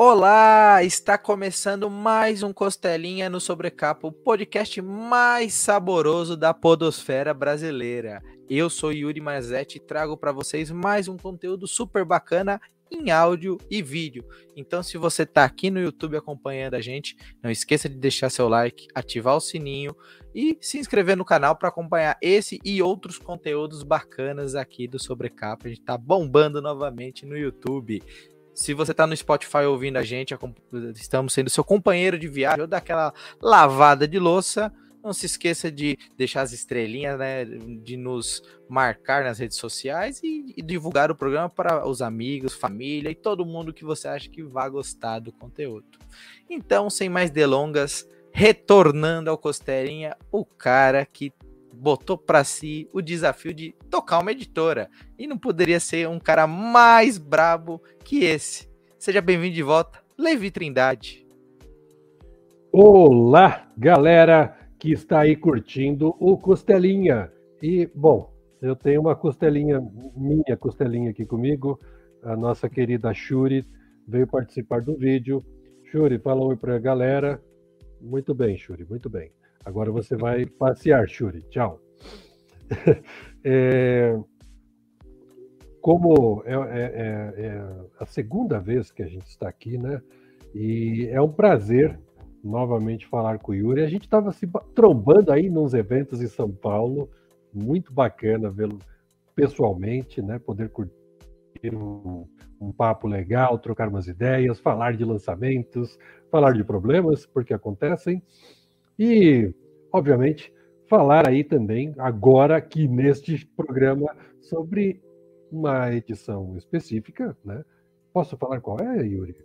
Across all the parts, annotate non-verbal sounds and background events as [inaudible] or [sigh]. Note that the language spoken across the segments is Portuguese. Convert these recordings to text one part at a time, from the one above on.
Olá, está começando mais um Costelinha no Sobrecapa, o podcast mais saboroso da podosfera brasileira. Eu sou Yuri Mazetti e trago para vocês mais um conteúdo super bacana em áudio e vídeo. Então, se você está aqui no YouTube acompanhando a gente, não esqueça de deixar seu like, ativar o sininho e se inscrever no canal para acompanhar esse e outros conteúdos bacanas aqui do Sobrecapa. A gente está bombando novamente no YouTube. Se você está no Spotify ouvindo a gente, estamos sendo seu companheiro de viagem ou daquela lavada de louça. Não se esqueça de deixar as estrelinhas, né? De nos marcar nas redes sociais e, e, divulgar o programa para os amigos, família e todo mundo que você acha que vai gostar do conteúdo. Então, sem mais delongas, retornando ao Costelinha, o cara que botou para si o desafio de tocar uma editora. E não poderia ser um cara mais brabo que esse. Seja bem-vindo de volta, Levi Trindade. Olá, galera que está aí curtindo o Costelinha. E, bom, eu tenho uma costelinha, minha costelinha aqui comigo, a nossa querida Shuri veio participar do vídeo. Shuri, fala oi para a galera. Muito bem, Shuri, muito bem. Agora você vai passear, Shuri. Tchau. [laughs] é, como é, é, é, é, a segunda vez que a gente está aqui, né? E é um prazer novamente falar com o Yuri. A gente estava se trombando aí nos eventos em São Paulo. Muito bacana vê-lo pessoalmente, né? Poder curtir um, um papo legal, trocar umas ideias, falar de lançamentos, falar de problemas, porque acontecem. E, obviamente, falar aí também, agora aqui neste programa, sobre uma edição específica, né? Posso falar qual é, Yuri?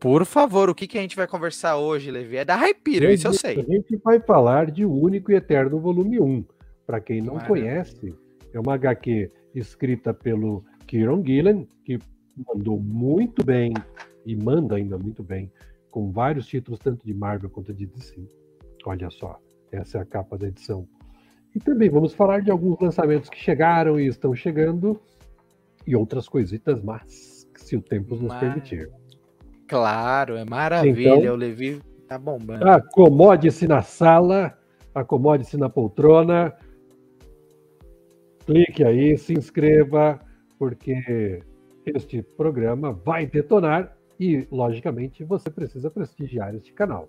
Por favor, o que, que a gente vai conversar hoje, Levi? É da Hyperion, isso eu sei. A gente vai falar de O Único e Eterno Volume 1. Para quem não Maravilha. conhece, é uma HQ escrita pelo Kieron Gillen, que mandou muito bem e manda ainda muito bem, com vários títulos, tanto de Marvel quanto de DC. Olha só, essa é a capa da edição. E também vamos falar de alguns lançamentos que chegaram e estão chegando e outras coisitas, mas se o tempo nos Mar... permitir. Claro, é maravilha. Então, o Levi tá bombando. Acomode-se na sala, acomode-se na poltrona, clique aí, se inscreva, porque este programa vai detonar e, logicamente, você precisa prestigiar este canal.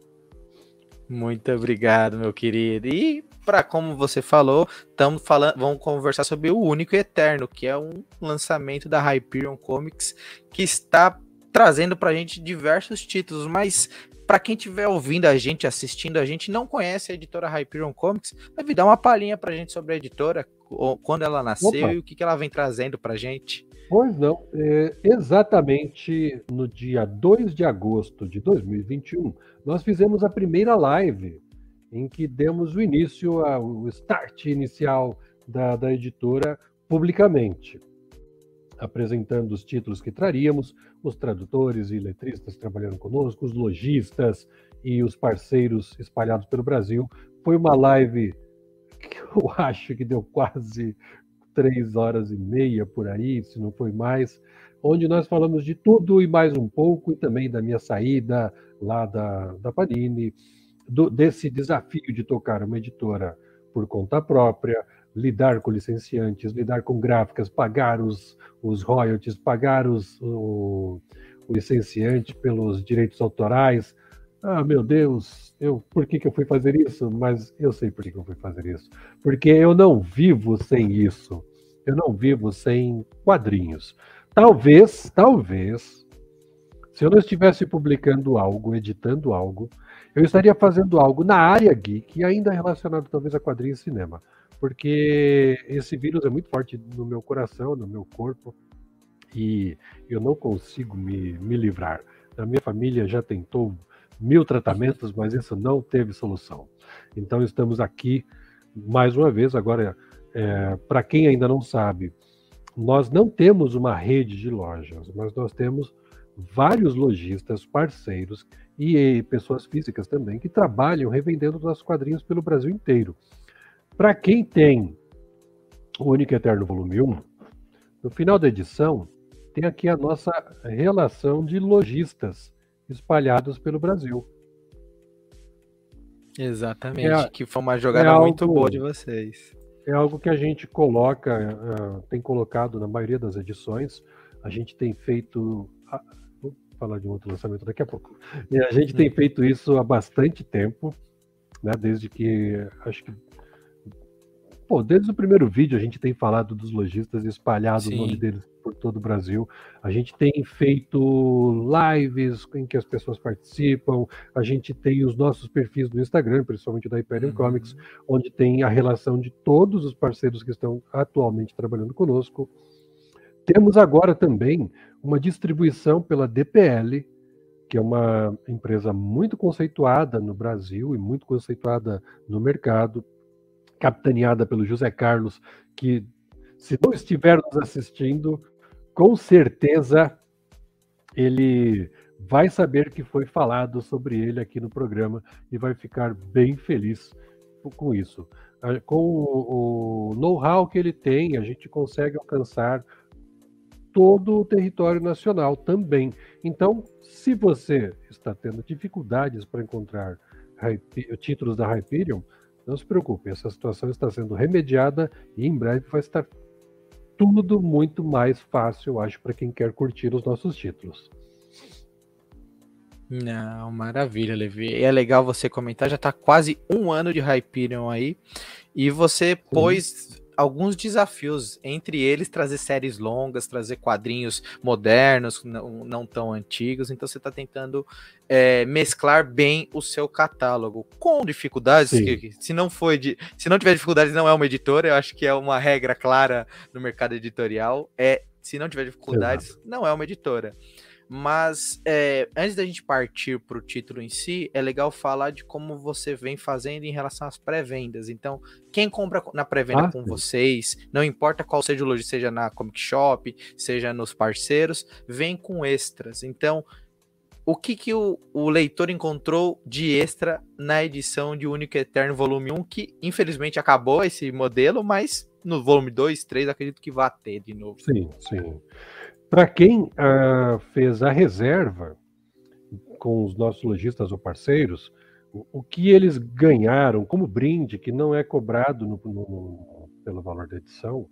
Muito obrigado, meu querido. E para como você falou, estamos falando, vamos conversar sobre o Único e Eterno, que é um lançamento da Hyperion Comics que está trazendo para a gente diversos títulos, mas para quem estiver ouvindo a gente, assistindo a gente, não conhece a editora Hyperion Comics, vai dar uma palhinha para a gente sobre a editora, quando ela nasceu Opa. e o que, que ela vem trazendo para a gente. Pois não, é, exatamente no dia 2 de agosto de 2021, nós fizemos a primeira live em que demos o início, ao start inicial da, da editora publicamente, apresentando os títulos que traríamos, os tradutores e letristas trabalhando conosco, os lojistas e os parceiros espalhados pelo Brasil. Foi uma live que eu [laughs] acho que deu quase três horas e meia por aí, se não foi mais, onde nós falamos de tudo e mais um pouco, e também da minha saída lá da, da Panini, do, desse desafio de tocar uma editora por conta própria, lidar com licenciantes, lidar com gráficas, pagar os, os royalties, pagar os, o, o licenciante pelos direitos autorais. Ah, meu Deus, eu, por que, que eu fui fazer isso? Mas eu sei por que, que eu fui fazer isso. Porque eu não vivo sem isso. Eu não vivo sem quadrinhos. Talvez, talvez, se eu não estivesse publicando algo, editando algo, eu estaria fazendo algo na área geek, ainda relacionado talvez a quadrinhos e cinema. Porque esse vírus é muito forte no meu coração, no meu corpo, e eu não consigo me, me livrar. A minha família já tentou mil tratamentos, mas isso não teve solução. Então estamos aqui mais uma vez, agora, é, para quem ainda não sabe, nós não temos uma rede de lojas, mas nós temos vários lojistas, parceiros e, e pessoas físicas também que trabalham revendendo nossos quadrinhos pelo Brasil inteiro. Para quem tem o Único Eterno Volume 1, no final da edição, tem aqui a nossa relação de lojistas espalhados pelo Brasil. Exatamente, é, que foi uma jogada é muito boa de vocês. É algo que a gente coloca, uh, tem colocado na maioria das edições. A gente tem feito. Uh, vou falar de um outro lançamento daqui a pouco. E a gente tem feito isso há bastante tempo, né, desde que acho que Pô, desde o primeiro vídeo a gente tem falado dos lojistas espalhados Sim. o nome deles por todo o Brasil. A gente tem feito lives em que as pessoas participam. A gente tem os nossos perfis no Instagram, principalmente da Hyperion uhum. Comics, onde tem a relação de todos os parceiros que estão atualmente trabalhando conosco. Temos agora também uma distribuição pela DPL, que é uma empresa muito conceituada no Brasil e muito conceituada no mercado, capitaneada pelo José Carlos, que, se não estiver nos assistindo, com certeza ele vai saber que foi falado sobre ele aqui no programa e vai ficar bem feliz com isso. Com o know-how que ele tem, a gente consegue alcançar todo o território nacional também. Então, se você está tendo dificuldades para encontrar títulos da Hyperion, não se preocupe, essa situação está sendo remediada e em breve vai estar tudo muito mais fácil, eu acho, para quem quer curtir os nossos títulos. Não, maravilha, Levi. É legal você comentar, já está quase um ano de Hyperion aí, e você Sim. pôs alguns desafios, entre eles trazer séries longas, trazer quadrinhos modernos, não, não tão antigos. Então você está tentando é, mesclar bem o seu catálogo com dificuldades. Que, se não foi de, se não tiver dificuldades, não é uma editora. Eu acho que é uma regra clara no mercado editorial. É se não tiver dificuldades, Exato. não é uma editora. Mas é, antes da gente partir para o título em si, é legal falar de como você vem fazendo em relação às pré-vendas. Então, quem compra na pré-venda ah, com sim. vocês, não importa qual seja o loja, seja na Comic Shop, seja nos parceiros, vem com extras. Então, o que, que o, o, leitor encontrou de extra na edição de Único Eterno Volume 1, que infelizmente acabou esse modelo, mas no volume 2, 3, acredito que vai ter de novo. Sim, sim. Para quem uh, fez a reserva com os nossos lojistas ou parceiros, o, o, que eles ganharam como brinde, que não é cobrado no, no, pelo valor da edição,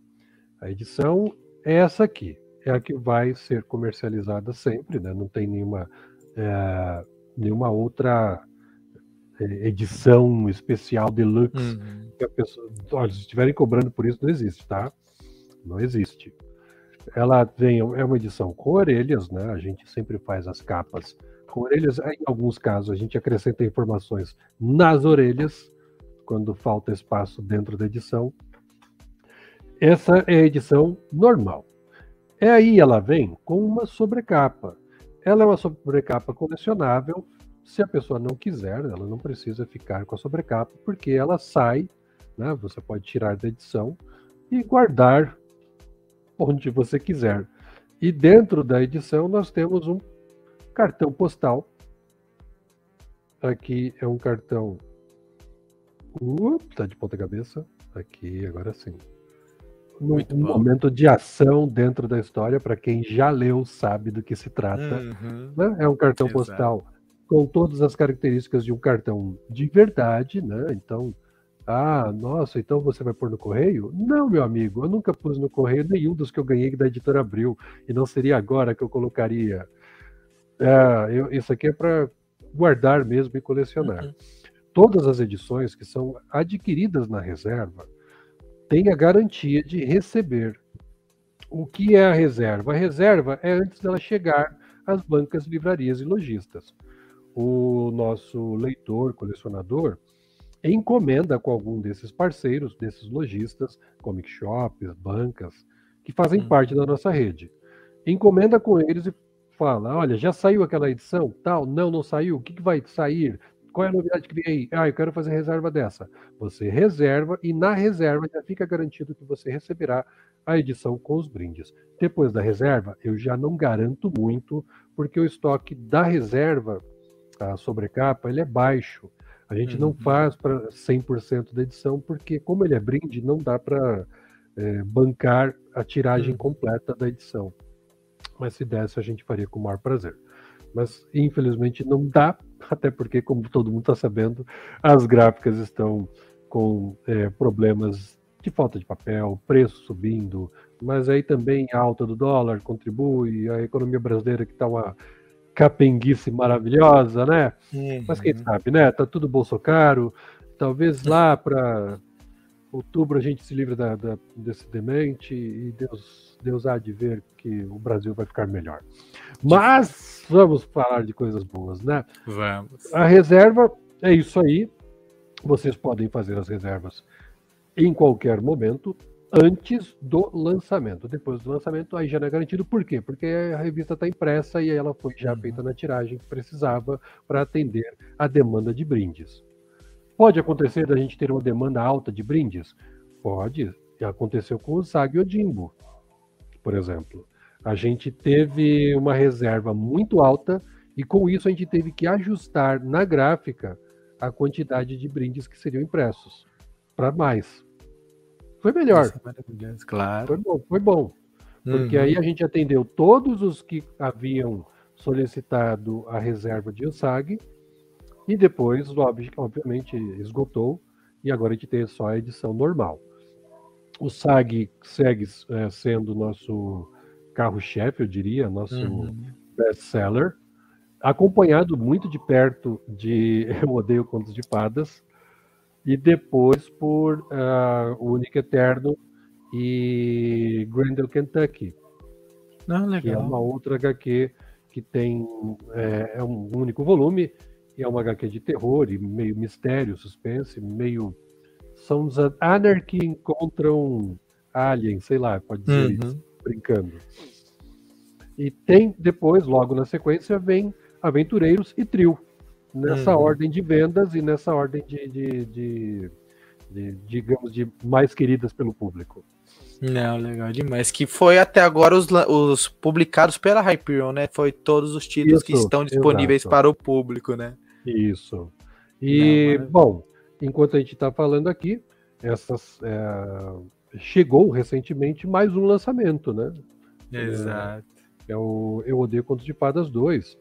a edição é essa aqui, é a que vai ser comercializada sempre, né? não tem nenhuma, é, nenhuma outra é, edição especial deluxe uhum. que a pessoa, olha, se estiverem cobrando por isso, não existe, tá? Não existe. Ela vem, é uma edição com orelhas, né? A gente sempre faz as capas com orelhas. Em alguns casos, a gente acrescenta informações nas orelhas, quando falta espaço dentro da edição. Essa é a edição normal. É aí ela vem com uma sobrecapa. Ela é uma sobrecapa colecionável. Se a pessoa não quiser, ela não precisa ficar com a sobrecapa, porque ela sai, né? Você pode tirar da edição e guardar onde você quiser. E dentro da edição nós temos um cartão postal. Aqui é um cartão. Uh, tá de ponta cabeça. Aqui, agora sim. Um, um momento de ação dentro da história, para quem já leu, sabe do que se trata. Uhum. Né? É um cartão Exato. postal com todas as características de um cartão de verdade, né? Então, ah, nossa, então você vai pôr no correio? Não, meu amigo, eu nunca pus no correio nenhum dos que eu ganhei da editora Abril, e não seria agora que eu colocaria. É, eu, isso aqui é para guardar mesmo e colecionar. Uhum. Todas as edições que são adquiridas na reserva têm a garantia de receber. O que é a reserva? A reserva é antes dela chegar às bancas, livrarias e lojistas. O nosso leitor, colecionador, encomenda com algum desses parceiros, desses lojistas, comic shops, bancas, que fazem hum. parte da nossa rede. Encomenda com eles e fala: olha, já saiu aquela edição? Tal? Não, não saiu. O que, que vai sair? Qual é a novidade que criei? Ah, eu quero fazer reserva dessa. Você reserva e na reserva já fica garantido que você receberá a edição com os brindes. Depois da reserva, eu já não garanto muito, porque o estoque da reserva, a sobrecapa, ele é baixo. A gente uhum. não faz para 100% da edição, porque como ele é brinde, não dá para é, bancar a tiragem uhum. completa da edição. Mas se desse, a gente faria com o maior prazer. Mas infelizmente não dá, [laughs] até porque, como todo mundo está sabendo, as gráficas estão com é, problemas de falta de papel, preço subindo, mas aí também a alta do dólar contribui, a economia brasileira que está uma capenguice maravilhosa, né? Uhum. Mas quem sabe, né? Tá tudo bolso caro, talvez lá para outubro a gente se livre da, da, desse demente e Deus, Deus há de ver que o Brasil vai ficar melhor. Mas vamos falar de coisas boas, né? Vamos. A reserva é isso aí. Vocês podem fazer as reservas em qualquer momento antes do lançamento. Depois do lançamento, aí já não é garantido. Por quê? Porque a revista está impressa e ela foi já uhum. feita na tiragem que precisava para atender a demanda de brindes. Pode acontecer da gente ter uma demanda alta de brindes? Pode. Aconteceu com o Sag Odimbo, por exemplo. A gente teve uma reserva muito alta e com isso a gente teve que ajustar na gráfica a quantidade de brindes que seriam impressos para mais. Foi melhor. Claro. Foi bom, foi bom. Porque uhum. aí a gente atendeu todos os que haviam solicitado a reserva de USAG e depois, obviamente, esgotou e agora a gente tem só a edição normal. O SAG segue é, sendo nosso carro-chefe, eu diria, nosso uhum. best-seller, acompanhado muito de perto de [laughs] Eu Odeio Contos de Fadas, e depois por uh, O Único Eterno e Grendel Kentucky, ah, que é uma outra HQ que tem é, é um único volume é uma HQ de terror e meio mistério, suspense, meio. São os Anarchy encontram Alien, sei lá, pode dizer uhum. isso, brincando. E tem depois, logo na sequência, vem Aventureiros e Trio. Nessa uhum. ordem de vendas e nessa ordem de, de, de, de, digamos, de mais queridas pelo público. Não, legal demais. Que foi até agora os, os publicados pela Hyperion, né? Foi todos os títulos Isso, que estão disponíveis exato. para o público, né? Isso. E, Não, bom, enquanto a gente está falando aqui, essas, é, chegou recentemente mais um lançamento, né? Exato. É, é o Eu Odeio Contos de Fadas 2.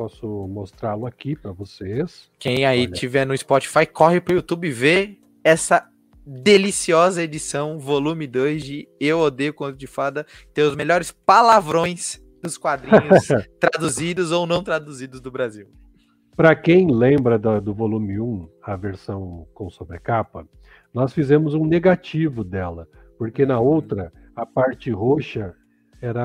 Posso mostrá-lo aqui para vocês. Quem aí Olha. tiver no Spotify, corre para o YouTube vê essa deliciosa edição, volume 2 de Eu Odeio Contos de Fada. Tem os melhores palavrões dos quadrinhos [laughs] traduzidos ou não traduzidos do Brasil. Para quem lembra do, do, volume 1, a versão com sobrecapa, nós fizemos um negativo dela, porque na outra a parte roxa era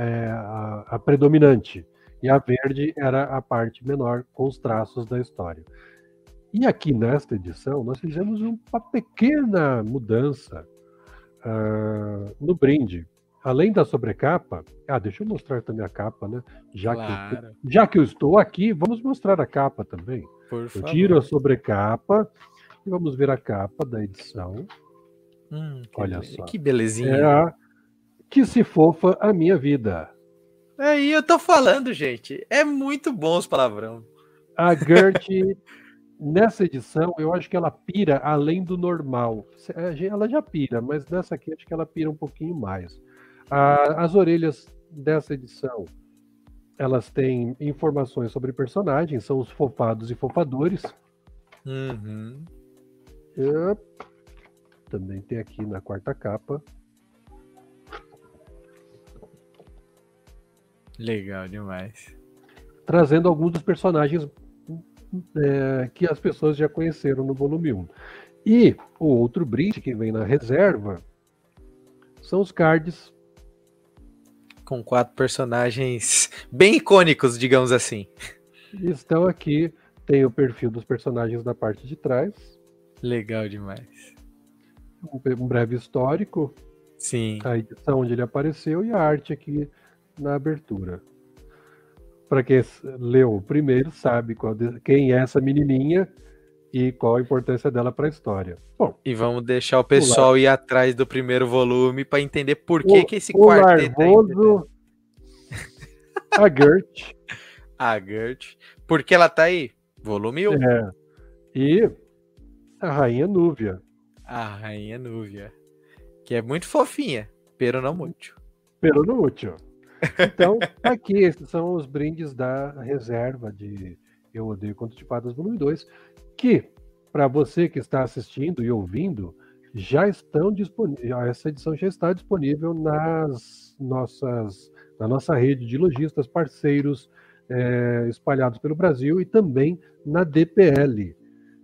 é, a, a predominante e a verde era a parte menor com os traços da história. E aqui nesta edição nós fizemos uma pequena mudança uh, no brinde além da sobrecapa, ah, deixa eu mostrar também a capa, né? Já, claro. que, eu, já que eu estou aqui, vamos mostrar a capa também. Por eu favor. tiro a sobrecapa e vamos ver a capa da edição. Hum, Olha be... só. Que belezinha. É a... Que se fofa a minha vida. Aí eu tô falando, gente. É muito bom os palavrão. A Gert, nessa edição, eu acho que ela pira além do normal. Ela já pira, mas nessa aqui acho que ela pira um pouquinho mais. As orelhas dessa edição, elas têm informações sobre personagens, são os fofados e fofadores. Uhum. também tem aqui na quarta capa. Legal demais. Trazendo alguns dos personagens é, que as pessoas já conheceram no volume 1. E o outro brinde que vem na reserva são os cards com quatro personagens bem icônicos, digamos assim. Estão aqui, tem o perfil dos personagens da parte de trás. Legal demais. Um, um breve histórico. Sim. A edição onde ele apareceu e a arte aqui na abertura. Para quem leu o primeiro, sabe quem é essa menininha e qual a importância dela para a história. Bom, e vamos deixar o pessoal o ir atrás do primeiro volume para entender por que, o, que esse quarteto Larvoso, A Gert. [laughs] a Gert. Por que ela tá aí? Volume 1. É. E a Rainha Núvia. A Rainha Núvia. Que é muito fofinha, pero não muito. Pero não muito. Então, tá aqui, esses são os brindes da reserva de Eu Odeio Conto de Fadas volume 2, que, para você que está assistindo e ouvindo, já estão disponíveis, essa edição já está disponível nas nossas, na nossa rede de lojistas parceiros é, espalhados pelo Brasil e também na DPL.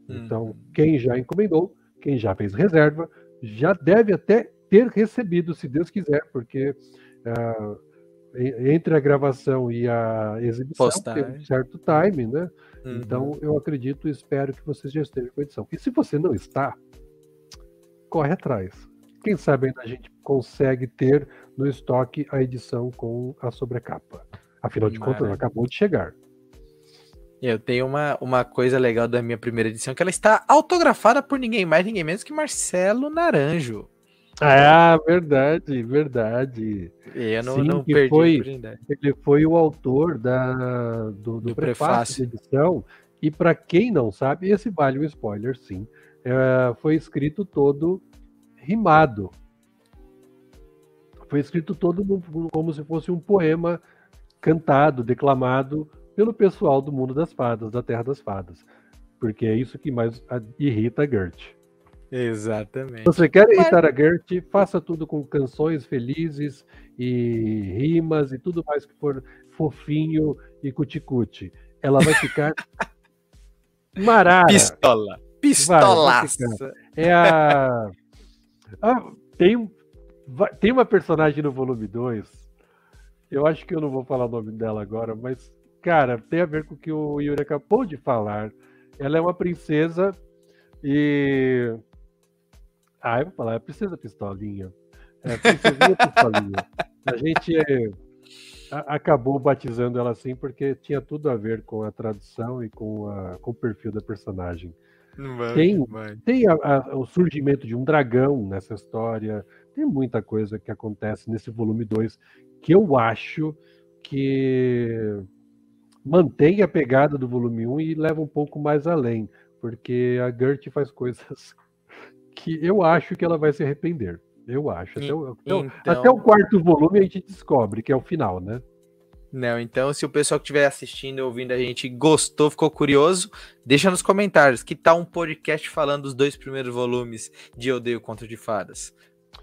Então, uhum. quem já encomendou, quem já fez reserva, já deve até ter recebido, se Deus quiser, porque uh, entre a gravação e a exibição Postagem. tem um certo time, né? Uhum. Então, eu acredito e espero que vocês já estejam com a edição. E se você não está, corre atrás. Quem sabe ainda a gente consegue ter no estoque a edição com a sobrecapa. Afinal de Maravilha. contas, acabou de chegar. Eu tenho uma, uma coisa legal da minha primeira edição, que ela está autografada por ninguém mais, ninguém menos que Marcelo Naranjo. Ah, verdade, verdade. Eu não, Sim, não perdi foi, Ele foi o autor da, do, do, do prefácio, da edição. E para quem não sabe, esse vale um spoiler, sim. É, foi escrito todo rimado. Foi escrito todo como se fosse um poema cantado, declamado pelo pessoal do mundo das fadas, da Terra das Fadas. Porque é isso que mais irrita a Gert. Exatamente. Se você quer irritar a Gert, faça tudo com canções felizes e rimas e tudo mais que for fofinho e cuticute. Ela vai ficar [laughs] marara. Pistola. Pistolaça. É a... Ah, tem, tem uma personagem no volume 2. Eu acho que eu não vou falar o nome dela agora, mas Cara, tem a ver com o que o Yuri acabou de falar. Ela é uma princesa e. Ah, eu vou falar, é princesa pistolinha. É princesinha pistolinha. A gente é, a, acabou batizando ela assim porque tinha tudo a ver com a tradução e com, a, com o perfil da personagem. Vai, tem vai. tem a, o surgimento de um dragão nessa história, tem muita coisa que acontece nesse volume 2 que eu acho que mantém a pegada do volume 1 e leva um pouco mais além, porque a Gert faz coisas que eu acho que ela vai se arrepender. Eu acho. Até, o, então... até o quarto volume a gente descobre que é o final, né? Não, então se o pessoal que estiver assistindo e ouvindo a gente gostou, ficou curioso, deixa nos comentários que tal um podcast falando dos dois primeiros volumes de Odeio Conto de Fadas.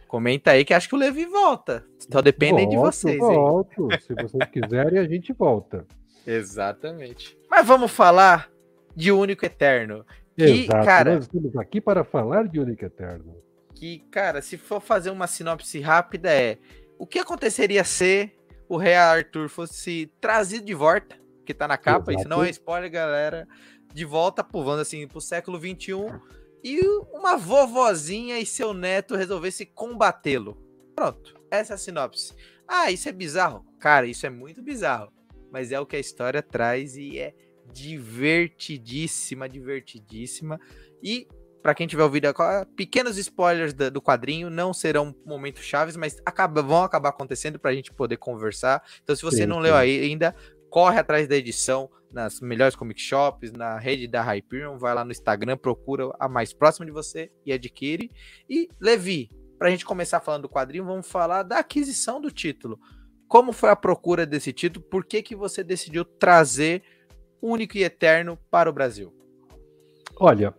Comenta aí que acho que o Levi volta. Só depende volto, de vocês. Volto. Se vocês [laughs] quiserem, a gente volta. Exatamente. Mas vamos falar de Único Eterno. Que, Exato, cara, nós estamos aqui para falar de Único Eterno. Que, cara, se for fazer uma sinopse rápida, é o que aconteceria se o Rei Arthur fosse trazido de volta, que tá na capa, Exato. isso não é spoiler, galera, de volta pro, vamos assim, pro século 21 e uma vovozinha e seu neto resolvesse combatê-lo. Pronto, essa é a sinopse. Ah, isso é bizarro? Cara, isso é muito bizarro mas é o que a história traz e é divertidíssima, divertidíssima. E para quem tiver ouvido, pequenos spoilers do quadrinho não serão momentos chaves, mas acaba, vão acabar acontecendo para a gente poder conversar. Então, se você sim, não sim. leu ainda, corre atrás da edição nas melhores comic shops, na rede da Hyperion, vai lá no Instagram, procura a mais próxima de você e adquire. E Levi, para a gente começar falando do quadrinho, vamos falar da aquisição do título. Como foi a procura desse título? Por que, que você decidiu trazer Único e Eterno para o Brasil? Olha,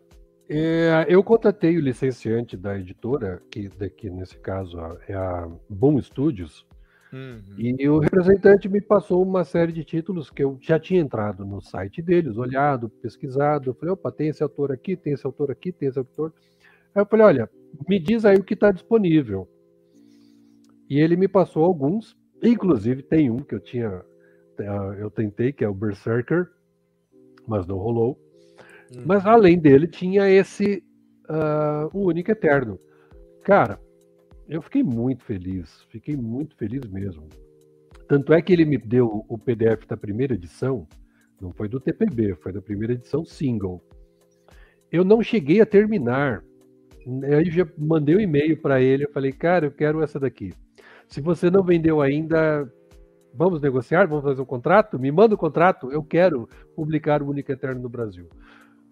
é, eu contatei o licenciante da editora, que daqui nesse caso é a Boom Studios, uhum. e o representante me passou uma série de títulos que eu já tinha entrado no site deles, olhado, pesquisado. Falei, opa, tem esse autor aqui, tem esse autor aqui, tem esse autor. Aí eu falei, olha, me diz aí o que está disponível. E ele me passou alguns, Inclusive, tem um que eu tinha. Eu tentei, que é o Berserker, mas não rolou. Mas além dele, tinha esse uh, O Único Eterno. Cara, eu fiquei muito feliz, fiquei muito feliz mesmo. Tanto é que ele me deu o PDF da primeira edição, não foi do TPB, foi da primeira edição single. Eu não cheguei a terminar. Aí já mandei um e-mail para ele, eu falei, cara, eu quero essa daqui. Se você não vendeu ainda, vamos negociar, vamos fazer um contrato? Me manda o um contrato, eu quero publicar o Único Eterno no Brasil.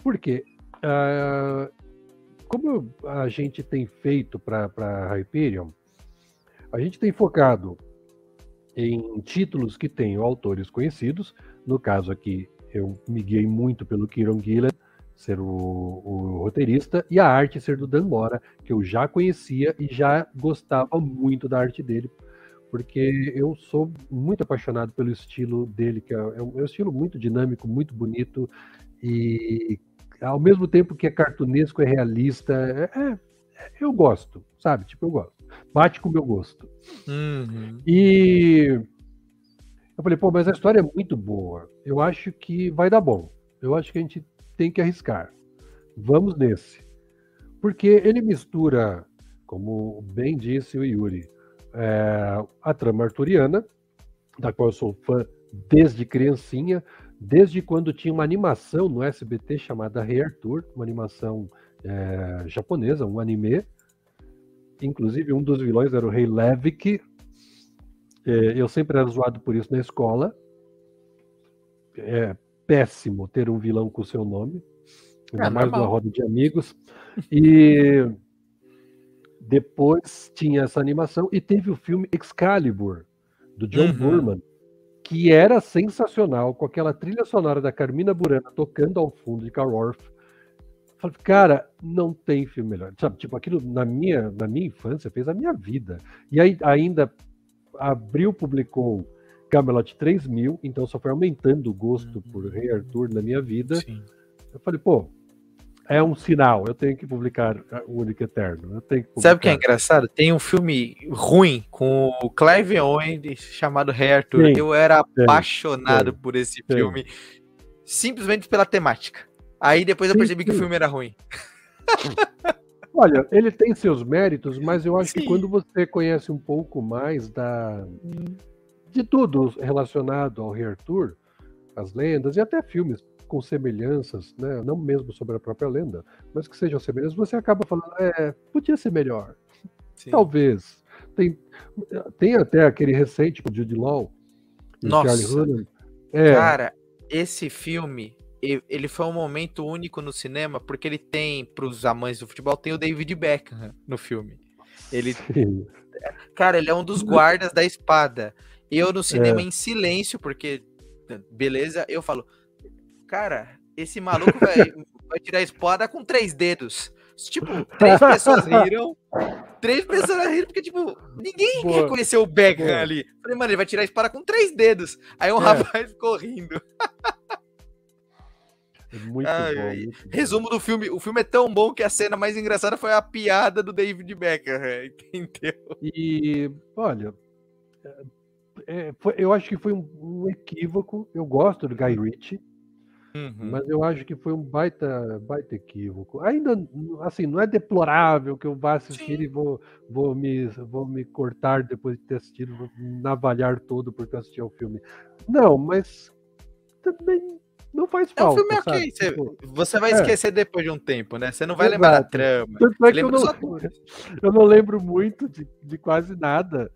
Por quê? Uh, como a gente tem feito para a Hyperion, a gente tem focado em títulos que tenham autores conhecidos. No caso aqui, eu me guiei muito pelo Kieron Gillen, ser o, o, roteirista, e a arte ser do Dan Mora, que eu já conhecia e já gostava muito da arte dele, porque eu sou muito apaixonado pelo estilo dele, que é, é um, é um estilo muito dinâmico, muito bonito, e ao mesmo tempo que é cartunesco, é realista, é, é, eu gosto, sabe? Tipo, eu gosto. Bate com o meu gosto. Uhum. E eu falei, pô, mas a história é muito boa. Eu acho que vai dar bom. Eu acho que a gente tem que arriscar. Vamos nesse. Porque ele mistura, como bem disse o Yuri, é, a trama arturiana, da qual eu sou fã desde criancinha, desde quando tinha uma animação no SBT chamada Rei Arthur, uma animação é, japonesa, um anime. Inclusive, um dos vilões era o Rei Levick. É, eu sempre era zoado por isso na escola. É péssimo ter um vilão com o seu nome, ainda é, mais numa roda de amigos. E depois tinha essa animação e teve o filme Excalibur, do John uhum. Burman, que era sensacional, com aquela trilha sonora da Carmina Burana tocando ao fundo de Carl Orff. Falei, cara, não tem filme melhor. Sabe, tipo, aquilo na minha, na minha infância fez a minha vida. E aí ainda Abril publicou Camelot 3000, então só foi aumentando o gosto uhum. por Rei Arthur na minha vida. Sim. Eu falei, pô, é um sinal, eu tenho que publicar o Único Eterno. Sabe o que é engraçado? Tem um filme ruim com o Clive Owen chamado Rei Arthur. Sim, eu era apaixonado sim, por esse filme, simplesmente pela temática. Aí depois eu percebi que o filme era ruim. [laughs] Olha, ele tem seus méritos, mas eu acho que quando você conhece um pouco mais da de tudo relacionado ao Rei Arthur, as lendas e até filmes com semelhanças, né? não mesmo sobre a própria lenda, mas que sejam semelhanças, você acaba falando, é, podia ser melhor. Sim. Talvez. Tem, tem até aquele recente com Jude Law Nossa. É. Cara, esse filme, ele foi um momento único no cinema, porque ele tem, para os amantes do futebol, tem o David Beckham no filme. Ele, Sim. cara, ele é um dos guardas da espada. Eu no cinema é. em silêncio, porque beleza, eu falo, Cara, esse maluco vai, vai tirar a espada com três dedos. Tipo, três [laughs] pessoas riram. Três pessoas riram, porque, tipo, ninguém Boa. reconheceu o Beckham Boa. ali. Falei, mano, ele vai tirar a espada com três dedos. Aí um é. rapaz ficou rindo. É muito, ai, bom, muito Resumo do filme: o filme é tão bom que a cena mais engraçada foi a piada do David Beckham, [laughs] entendeu? E, olha, é, é, foi, eu acho que foi um, um, equívoco. Eu gosto do Guy Ritchie. Uhum. Mas eu acho que foi um baita, baita equívoco. Ainda, assim, não é deplorável que eu vá assistir Sim. e vou, vou, me, vou me cortar depois de ter assistido, vou navalhar todo porque assisti ao filme. Não, mas também não faz falta. É um filme ok. Você, tipo, você vai é. esquecer depois de um tempo, né? Você não vai Exato. lembrar da trama. É eu, não, [laughs] eu não lembro muito de, de quase nada,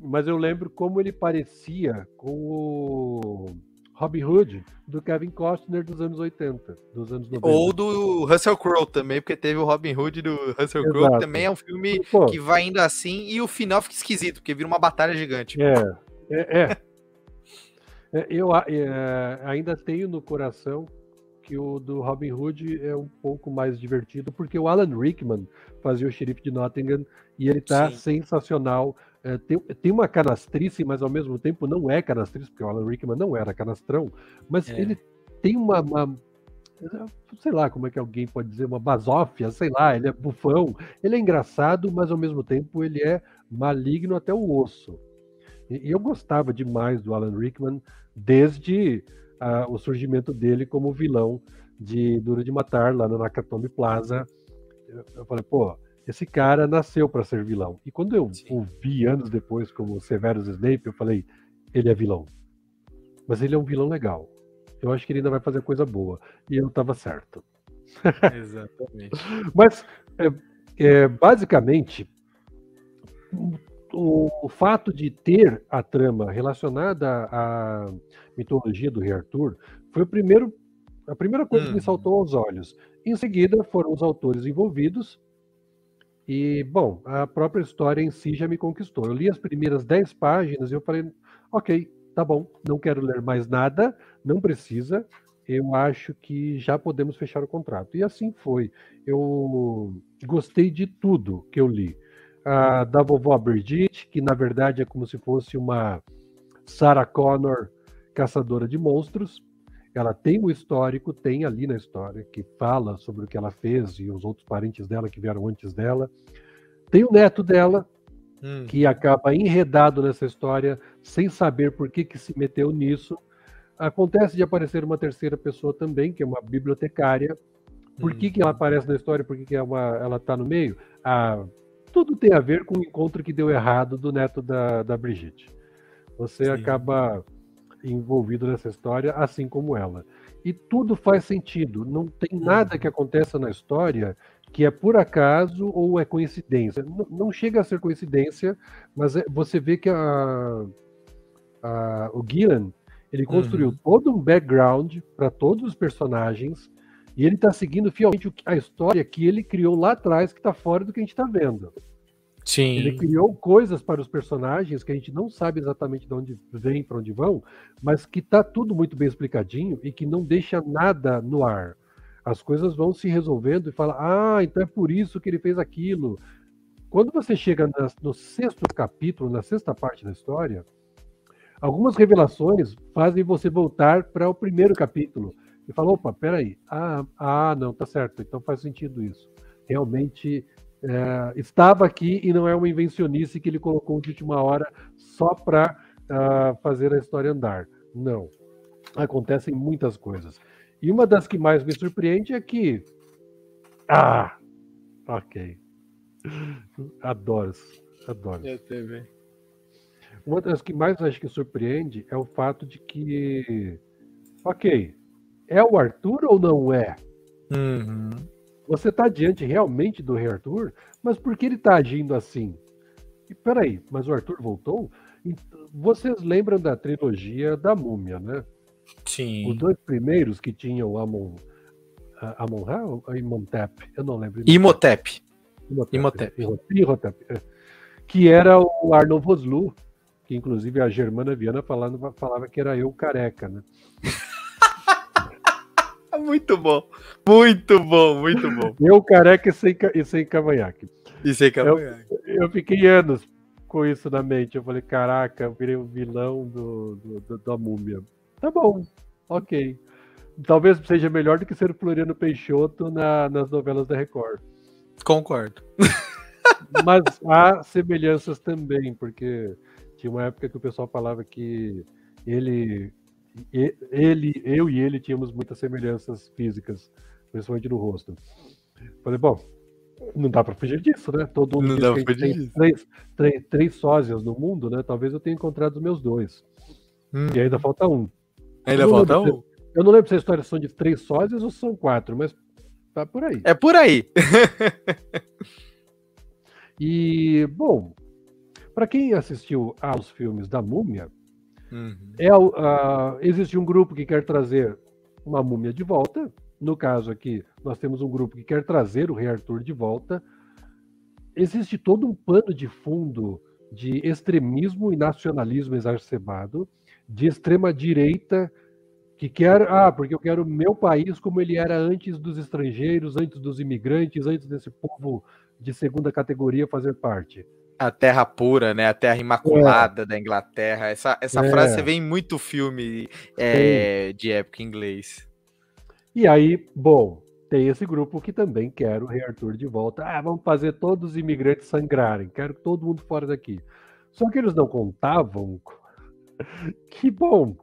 mas eu lembro como ele parecia com o Robin Hood do Kevin Costner dos anos 80, dos anos 90. Ou do Russell Crowe também, porque teve o Robin Hood do Russell Crowe, que também é um filme Pô, que vai indo assim e o final fica esquisito, porque vira uma batalha gigante. É, é, é. é eu é, ainda tenho no coração que o do Robin Hood é um pouco mais divertido, porque o Alan Rickman fazia o xerife de Nottingham e ele tá Sim. sensacional é, tem, tem uma canastrice, mas ao mesmo tempo não é canastrice, porque o Alan Rickman não era canastrão, mas é. ele tem uma, uma, sei lá como é que alguém pode dizer, uma basófia, sei lá, ele é bufão, ele é engraçado, mas ao mesmo tempo ele é maligno até o osso. E, e eu gostava demais do Alan Rickman desde uh, o surgimento dele como vilão de Duro de Matar, lá no Nakatomi Plaza. Eu, eu falei, pô, esse cara nasceu para ser vilão. E quando eu Sim. ouvi anos depois como Severus Snape, eu falei, ele é vilão. Mas ele é um vilão legal. Eu acho que ele ainda vai fazer coisa boa. E eu estava certo. [laughs] Exatamente. Mas, é, é, basicamente, o, o, fato de ter a trama relacionada à mitologia do Rei Arthur foi o primeiro, a primeira coisa hum. que me hum. saltou aos olhos. Em seguida, foram os autores envolvidos e, bom, a própria história em si já me conquistou. Eu li as primeiras 10 páginas e eu falei, ok, tá bom, não quero ler mais nada, não precisa, eu acho que já podemos fechar o contrato. E assim foi. Eu gostei de tudo que eu li. A da vovó Brigitte, que na verdade é como se fosse uma Sarah Connor caçadora de monstros. Ela tem o histórico, tem ali na história, que fala sobre o que ela fez e os outros parentes dela que vieram antes dela. Tem o neto dela, hum. que acaba enredado nessa história, sem saber por que, que se meteu nisso. Acontece de aparecer uma terceira pessoa também, que é uma bibliotecária. Por hum. que, que ela aparece na história? Por que, que é uma, ela está no meio? Ah, tudo tem a ver com o encontro que deu errado do neto da, da Brigitte. Você Sim. acaba envolvido nessa história, assim como ela. E tudo faz sentido. Não tem nada que aconteça na história que é por acaso ou é coincidência. Não, não chega a ser coincidência, mas é, você vê que a, a, o Gillan ele construiu uhum. todo um background para todos os personagens e ele está seguindo fielmente a história que ele criou lá atrás, que está fora do que a gente está vendo. Sim. Ele criou coisas para os personagens que a gente não sabe exatamente de onde vem, para onde vão, mas que está tudo muito bem explicadinho e que não deixa nada no ar. As coisas vão se resolvendo e fala: ah, então é por isso que ele fez aquilo. Quando você chega no sexto capítulo, na sexta parte da história, algumas revelações fazem você voltar para o primeiro capítulo e falar: opa, peraí, ah, ah, não, tá certo, então faz sentido isso. Realmente é, estava aqui e não é uma invencionice que ele colocou de última hora só para uh, ah, fazer a história andar. Não. Acontecem muitas coisas. E uma das que mais me surpreende é que. Ah! Ok. Adoro. Adoro. Eu também. Uma das que mais acho que surpreende é o fato de que. Ok. É o Arthur ou não é? Uhum. Você está diante realmente do rei Arthur, mas por que ele está agindo assim? E peraí, mas o Arthur voltou? Vocês lembram da trilogia da Múmia, né? Sim. Os dois primeiros que tinham Amon, Amon-Ra ou Imhotep? Eu não lembro. Imhotep. Imhotep. Imhotep. É. Que era o Arnold Vosloo, que inclusive a Germana Viana falava, falava que era eu careca, né? Muito bom. Muito bom, muito bom. Eu careca e sem, e sem cavanhaque. E sem cavanhaque. Eu, eu, fiquei anos com isso na mente. Eu falei, caraca, eu virei o um vilão do, do, do, da múmia. Tá bom, ok. Talvez seja melhor do que ser o Floriano Peixoto na, nas novelas da Record. Concordo. [laughs] Mas há semelhanças também, porque tinha uma época que o pessoal falava que ele ele, eu e ele tínhamos muitas semelhanças físicas, principalmente no rosto. Falei, bom, não dá para fugir disso, né? Todo mundo não diz que tem três, três, três sósias no mundo, né? Talvez eu tenha encontrado os meus dois. Hum. E ainda falta um. Ainda falta um? Se, eu não lembro se a história são de três sósias ou são quatro, mas tá por aí. É por aí. [laughs] e, bom, para quem assistiu aos filmes da Múmia, Uhum. É, uh, existe um grupo que quer trazer uma múmia de volta. No caso aqui, nós temos um grupo que quer trazer o Rei Arthur de volta. Existe todo um pano de fundo de extremismo e nacionalismo exacerbado, de extrema direita que quer, ah, porque eu quero meu país como ele era antes dos estrangeiros, antes dos imigrantes, antes desse povo de segunda categoria fazer parte. A terra pura, né? A terra imaculada é. da Inglaterra. Essa, essa é. frase você vê em muito filme é, de época inglês. E aí, bom, tem esse grupo que também quer o Rei Arthur de volta. Ah, vamos fazer todos os imigrantes sangrarem. Quero todo mundo fora daqui. Só que eles não contavam [laughs] que, bom,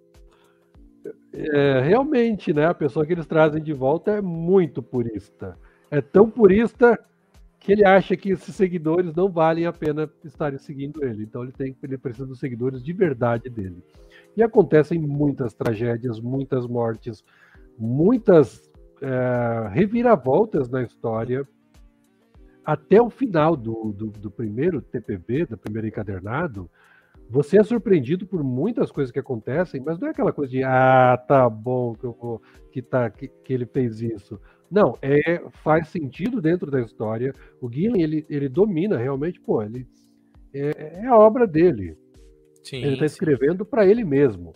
é, realmente, né? A pessoa que eles trazem de volta é muito purista. É tão purista que ele acha que esses seguidores não valem a pena estarem seguindo ele. Então ele tem ele precisa dos seguidores de verdade dele. E acontecem muitas tragédias, muitas mortes, muitas é, reviravoltas na história. Até o final do, do, do primeiro TPB, do primeiro encadernado, você é surpreendido por muitas coisas que acontecem, mas não é aquela coisa de ah, tá bom que eu vou que tá que, que ele fez isso. Não, é, faz sentido dentro da história. O Gillen, ele, ele domina realmente, pô, ele é, é a obra dele. Sim, ele está escrevendo para ele mesmo,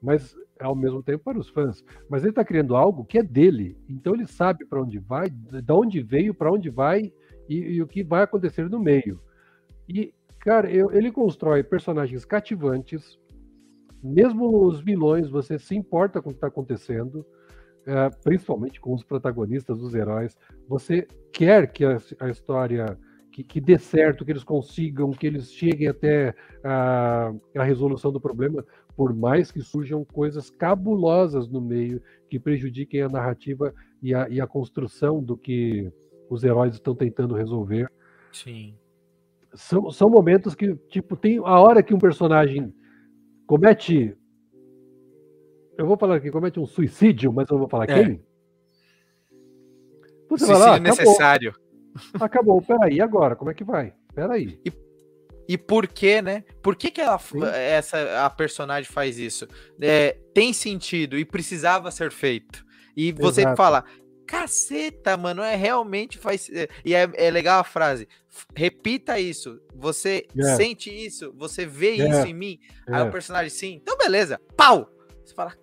mas ao mesmo tempo para os fãs. Mas ele está criando algo que é dele, então ele sabe para onde vai, de onde veio, para onde vai e, e, o que vai acontecer no meio. E, cara, eu, ele constrói personagens cativantes, mesmo os vilões, você se importa com o que está acontecendo, é, principalmente com os protagonistas, os heróis. Você quer que a, a história que, que, dê certo, que eles consigam, que eles cheguem até a, a, resolução do problema, por mais que surjam coisas cabulosas no meio que prejudiquem a narrativa e a, e a construção do que os heróis estão tentando resolver. Sim. São, são momentos que, tipo, tem a hora que um personagem comete. Eu vou falar aqui, comete um suicídio, mas eu não vou falar é. quem. Você suicídio lá, necessário. Acabou, peraí, agora? Como é que vai? Peraí. E, e por que, né? Por que, que ela, essa, a personagem faz isso? É, tem sentido e precisava ser feito. E você Exato. fala, caceta, mano, é realmente faz. É, e é, é legal a frase. Repita isso. Você yeah. É. sente isso, você vê yeah. isso em mim. Yeah. Aí o personagem, sim, então beleza, pau! Você fala,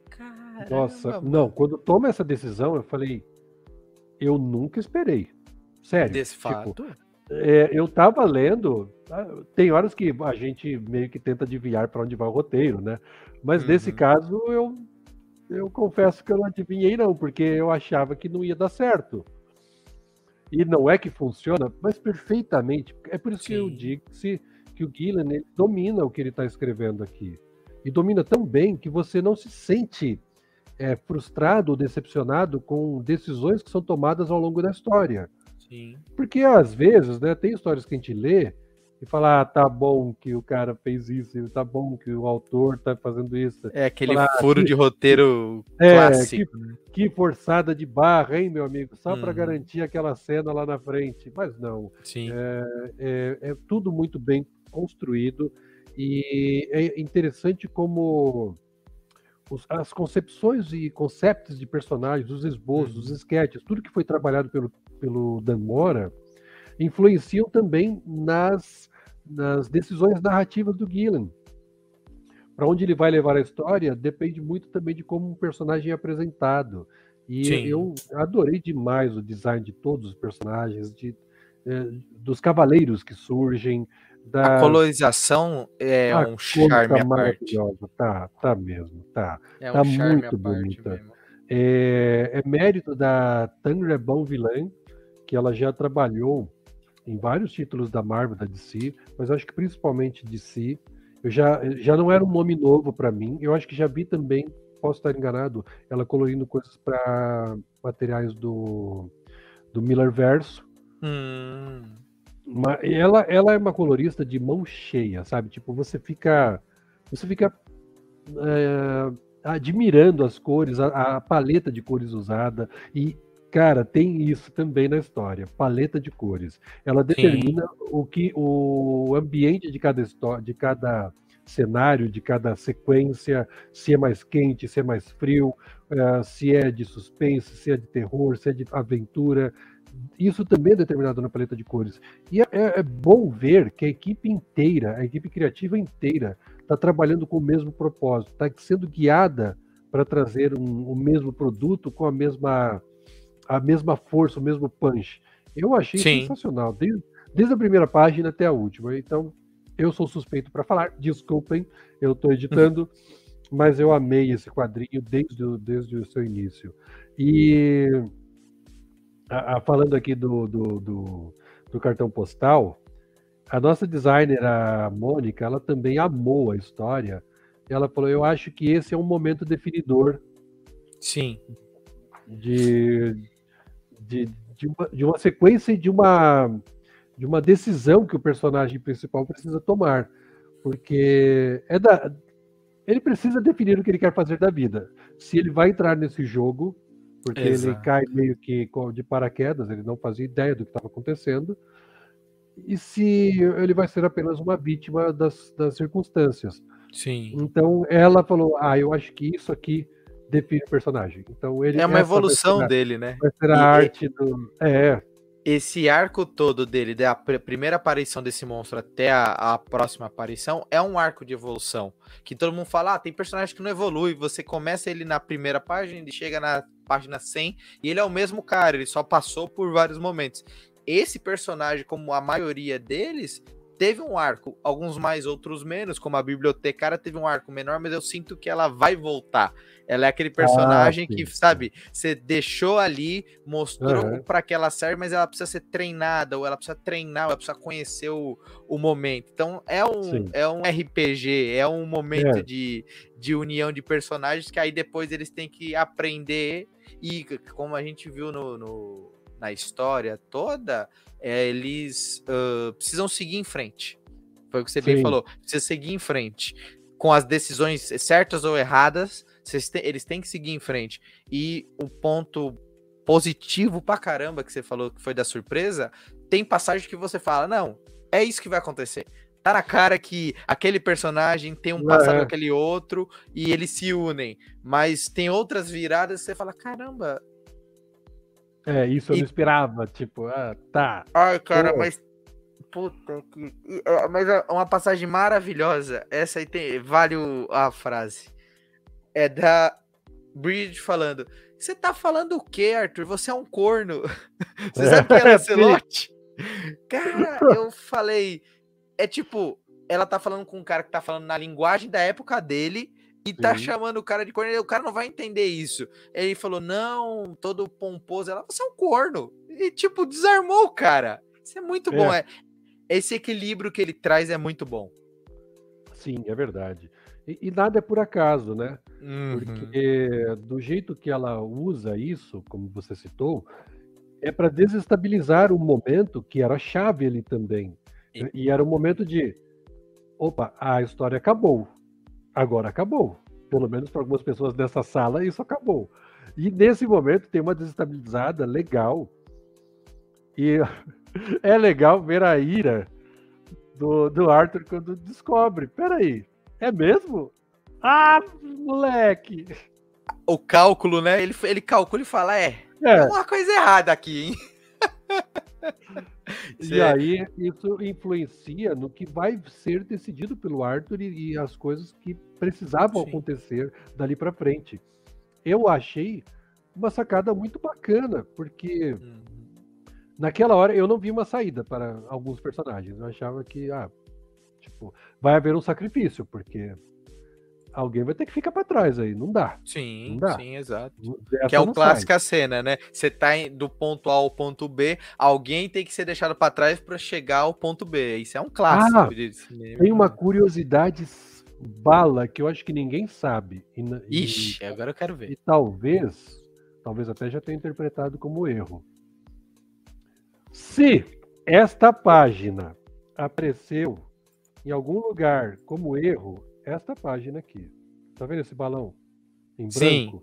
cara. Nossa, mano. não, quando toma essa decisão, eu falei, eu nunca esperei. Sério. Desse tipo, fato. É, eu tava lendo. Tá, tem horas que a gente meio que tenta desviar para onde vai o roteiro, né? Mas uhum. nesse caso eu eu confesso que eu não adivinhei, não, porque eu achava que não ia dar certo. E não é que funciona, mas perfeitamente. É por isso Sim. que eu digo que, que o Gillen ele domina o que ele está escrevendo aqui. E domina tão bem que você não se sente é, frustrado ou decepcionado com decisões que são tomadas ao longo da história. Sim. Porque às vezes, né, tem histórias que a gente lê e falar, ah, tá bom que o cara fez isso, tá bom que o autor tá fazendo isso. É aquele falar, furo que, de roteiro é, clássico. Que, né? que, forçada de barra, hein, meu amigo? Só hum. para garantir aquela cena lá na frente. Mas não. Sim. É, é, é tudo muito bem construído e é interessante como os, as concepções e conceitos de personagens, os esboços, os uhum. esquetes, tudo que foi trabalhado pelo, pelo Dan Mora, influenciam também nas nas decisões narrativas do Gillen. Para onde ele vai levar a história depende muito também de como um personagem é apresentado. E Sim. eu adorei demais o design de todos os personagens, de, é, dos cavaleiros que surgem. Da... A colorização é a um charme tá maravilhosa, tá, tá mesmo, tá. É um tá muito bonita. É, é, mérito da Tangra Bon Villain, que ela já trabalhou em vários títulos da Marvel, da DC, mas acho que principalmente DC. Eu já, já não era um nome novo para mim. Eu acho que já vi também, posso estar enganado, ela colorindo coisas para materiais do, do Miller Verso. Hum. Mas ela, ela é uma colorista de mão cheia, sabe? Tipo, você fica. Você fica. É, admirando as cores, a, a, paleta de cores usada e Cara, tem isso também na história, paleta de cores. Ela determina Sim. o que o ambiente de cada história, de cada cenário, de cada sequência, se é mais quente, se é mais frio, uh, se é de suspense, se é de terror, se é de aventura. Isso também é determinado na paleta de cores. E é, é, é bom ver que a equipe inteira, a equipe criativa inteira, está trabalhando com o mesmo propósito, está sendo guiada para trazer um, o mesmo produto com a mesma a mesma força, o mesmo punch. Eu achei Sim. sensacional, desde, desde a primeira página até a última. Então, eu sou suspeito para falar, desculpem, eu estou editando, mas eu amei esse quadrinho desde desde o seu início. E a, a, falando aqui do, do, do, do, cartão postal, a nossa designer, a Mônica, ela também amou a história. Ela falou: Eu acho que esse é um momento definidor. Sim. De, de, de, uma, de uma sequência e de uma, de uma decisão que o personagem principal precisa tomar. Porque é da, ele precisa definir o que ele quer fazer da vida. Se ele vai entrar nesse jogo, porque Exato. ele cai meio que de paraquedas, ele não fazia ideia do que estava acontecendo, e se ele vai ser apenas uma vítima das, das circunstâncias. Sim. Então ela falou: Ah, eu acho que isso aqui define o personagem. Então ele é uma evolução dele, né? Vai ser a e, arte do. É. esse arco todo dele, da pr primeira aparição desse monstro até a, a, próxima aparição, é um arco de evolução. Que todo mundo fala, ah, tem personagem que não evolui. Você começa ele na primeira página, ele chega na página 100 e ele é o mesmo cara, ele só passou por vários momentos. Esse personagem, como a maioria deles, teve um arco, alguns mais, outros menos, como a bibliotecária teve um arco menor, mas eu sinto que ela vai voltar. Ela é aquele personagem ah, que, sabe, você deixou ali, mostrou uhum. para que ela serve, mas ela precisa ser treinada, ou ela precisa treinar, ou ela precisa conhecer o, o momento. Então é um, é um RPG, é um momento é. De, de união de personagens que aí depois eles têm que aprender e, como a gente viu no, no na história toda, é, eles uh, precisam seguir em frente. Foi o que você Sim. bem falou. Precisa seguir em frente. Com as decisões certas ou erradas, eles têm que seguir em frente. E o ponto positivo pra caramba que você falou que foi da surpresa, tem passagem que você fala, não, é isso que vai acontecer. Tá na cara que aquele personagem tem um passado é. com aquele outro e eles se unem. Mas tem outras viradas que você fala, caramba, é, isso eu e... não esperava. Tipo, ah, tá. Ai, cara, Pô. mas. Puta que. Mas é uma passagem maravilhosa. Essa aí tem. Vale o... a frase. É da Bridge falando. Você tá falando o quê, Arthur? Você é um corno. [laughs] Você sabe que é [laughs] Lancelote? cara, [laughs] eu falei. É tipo, ela tá falando com um cara que tá falando na linguagem da época dele e tá chamando o cara de corno, o cara não vai entender isso. Ele falou, não, todo pomposo. Ela, você é um corno. E, tipo, desarmou o cara. Isso é muito é. bom. É, esse equilíbrio que ele traz é muito bom. Sim, é verdade. E, e nada é por acaso, né? Uhum. Porque do jeito que ela usa isso, como você citou, é para desestabilizar o momento que era chave ali também. E... e era o momento de, opa, a história acabou agora acabou. Pelo menos para algumas pessoas dessa sala, isso acabou. E nesse momento tem uma desestabilizada legal. E [laughs] é legal ver a ira do, do Arthur quando descobre. Peraí, é mesmo? Ah, moleque! O cálculo, né? Ele, ele calcula e fala: é, é. tem uma coisa errada aqui, hein? [laughs] e aí isso influencia no que vai ser decidido pelo Arthur e, e as coisas que precisavam Sim. acontecer dali para frente. Eu achei uma sacada muito bacana, porque uhum. naquela hora eu não vi uma saída para alguns personagens. Eu achava que, ah, tipo, vai haver um sacrifício, porque alguém vai ter que ficar para trás aí, não dá. Sim, não dá. sim, exato. Essa que é o clássica cena, né? Você tá do ponto A ao ponto B, alguém tem que ser deixado para trás para chegar ao ponto B. Isso é um clássico ah, de cinema. Tem uma curiosidade bala que eu acho que ninguém sabe. E, Ixi, e, agora eu quero ver. E talvez, talvez até já tenha interpretado como erro. Se esta página apareceu em algum lugar como erro, esta página aqui. Tá vendo esse balão? Em branco? Sim.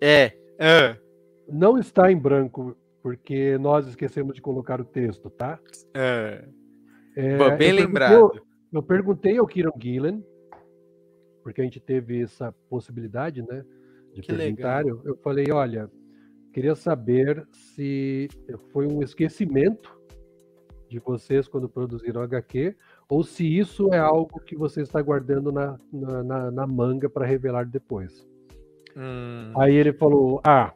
É. é. Não está em branco, porque nós esquecemos de colocar o texto, tá? É. é bem eu lembrado. Perguntei, eu perguntei ao Kieran Gillen, porque a gente teve essa possibilidade, né? De que perguntar. Eu, eu falei, olha, queria saber se foi um esquecimento de vocês quando produziram HQ ou se isso é algo que você está guardando na, na, na, na manga para revelar depois. Hum. Aí ele falou: Ah,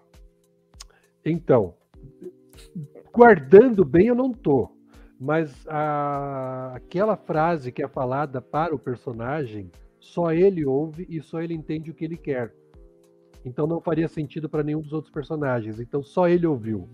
então, guardando bem eu não tô, mas a, aquela frase que é falada para o personagem, só ele ouve e só ele entende o que ele quer. Então não faria sentido para nenhum dos outros personagens. Então só ele ouviu.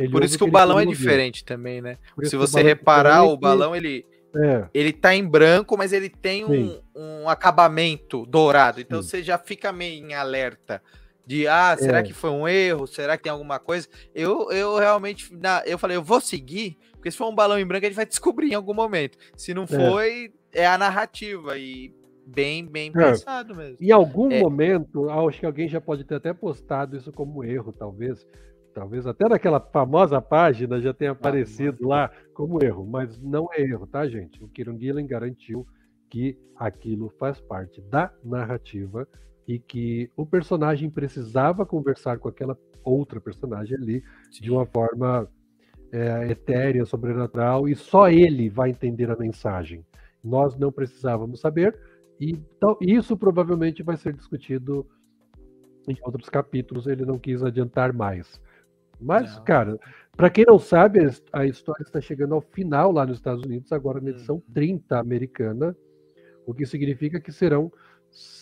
Ele Por isso que, o balão é diferente também, né? Se você reparar, o balão ele é. ele tá em branco, mas ele tem um, um, acabamento dourado. Então Sim. você já fica meio em alerta de ah, será é. que foi um erro? Será que tem alguma coisa? Eu, eu realmente eu falei, eu vou seguir, porque se for um balão em branco a gente vai descobrir em algum momento. Se não é. foi, é, é a narrativa e bem bem é. pensado mesmo. Em algum é. momento, acho que alguém já pode ter até postado isso como erro, talvez talvez até naquela famosa página já tenha aparecido lá como erro, mas não é erro, tá, gente? O Kieron Gillen garantiu que aquilo faz parte da narrativa e que o personagem precisava conversar com aquela outra personagem ali Sim. de uma forma é, etérea, sobrenatural, e só ele vai entender a mensagem. Nós não precisávamos saber, e então, isso provavelmente vai ser discutido em outros capítulos, ele não quis adiantar mais. Mas, não. cara, para quem não sabe, a história está chegando ao final lá nos Estados Unidos, agora na edição 30 uhum. americana, o que significa que serão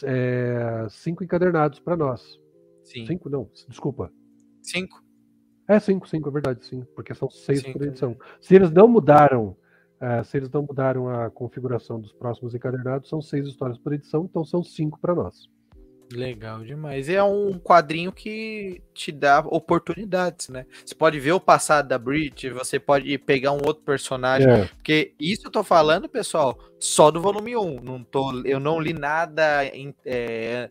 é, cinco encadernados para nós. Sim. Cinco, não, desculpa. Cinco. É, cinco, cinco, é verdade, sim, porque são seis cinco. por edição. Se eles não mudaram, uh, se eles não mudaram a configuração dos próximos encadernados, são seis histórias por edição, então são cinco para nós. Legal demais. É um quadrinho que te dá oportunidades, né? Você pode ver o passado da Brit, você pode pegar um outro personagem. É. Porque isso eu tô falando, pessoal, só do volume 1. Não tô, eu não li nada em, é,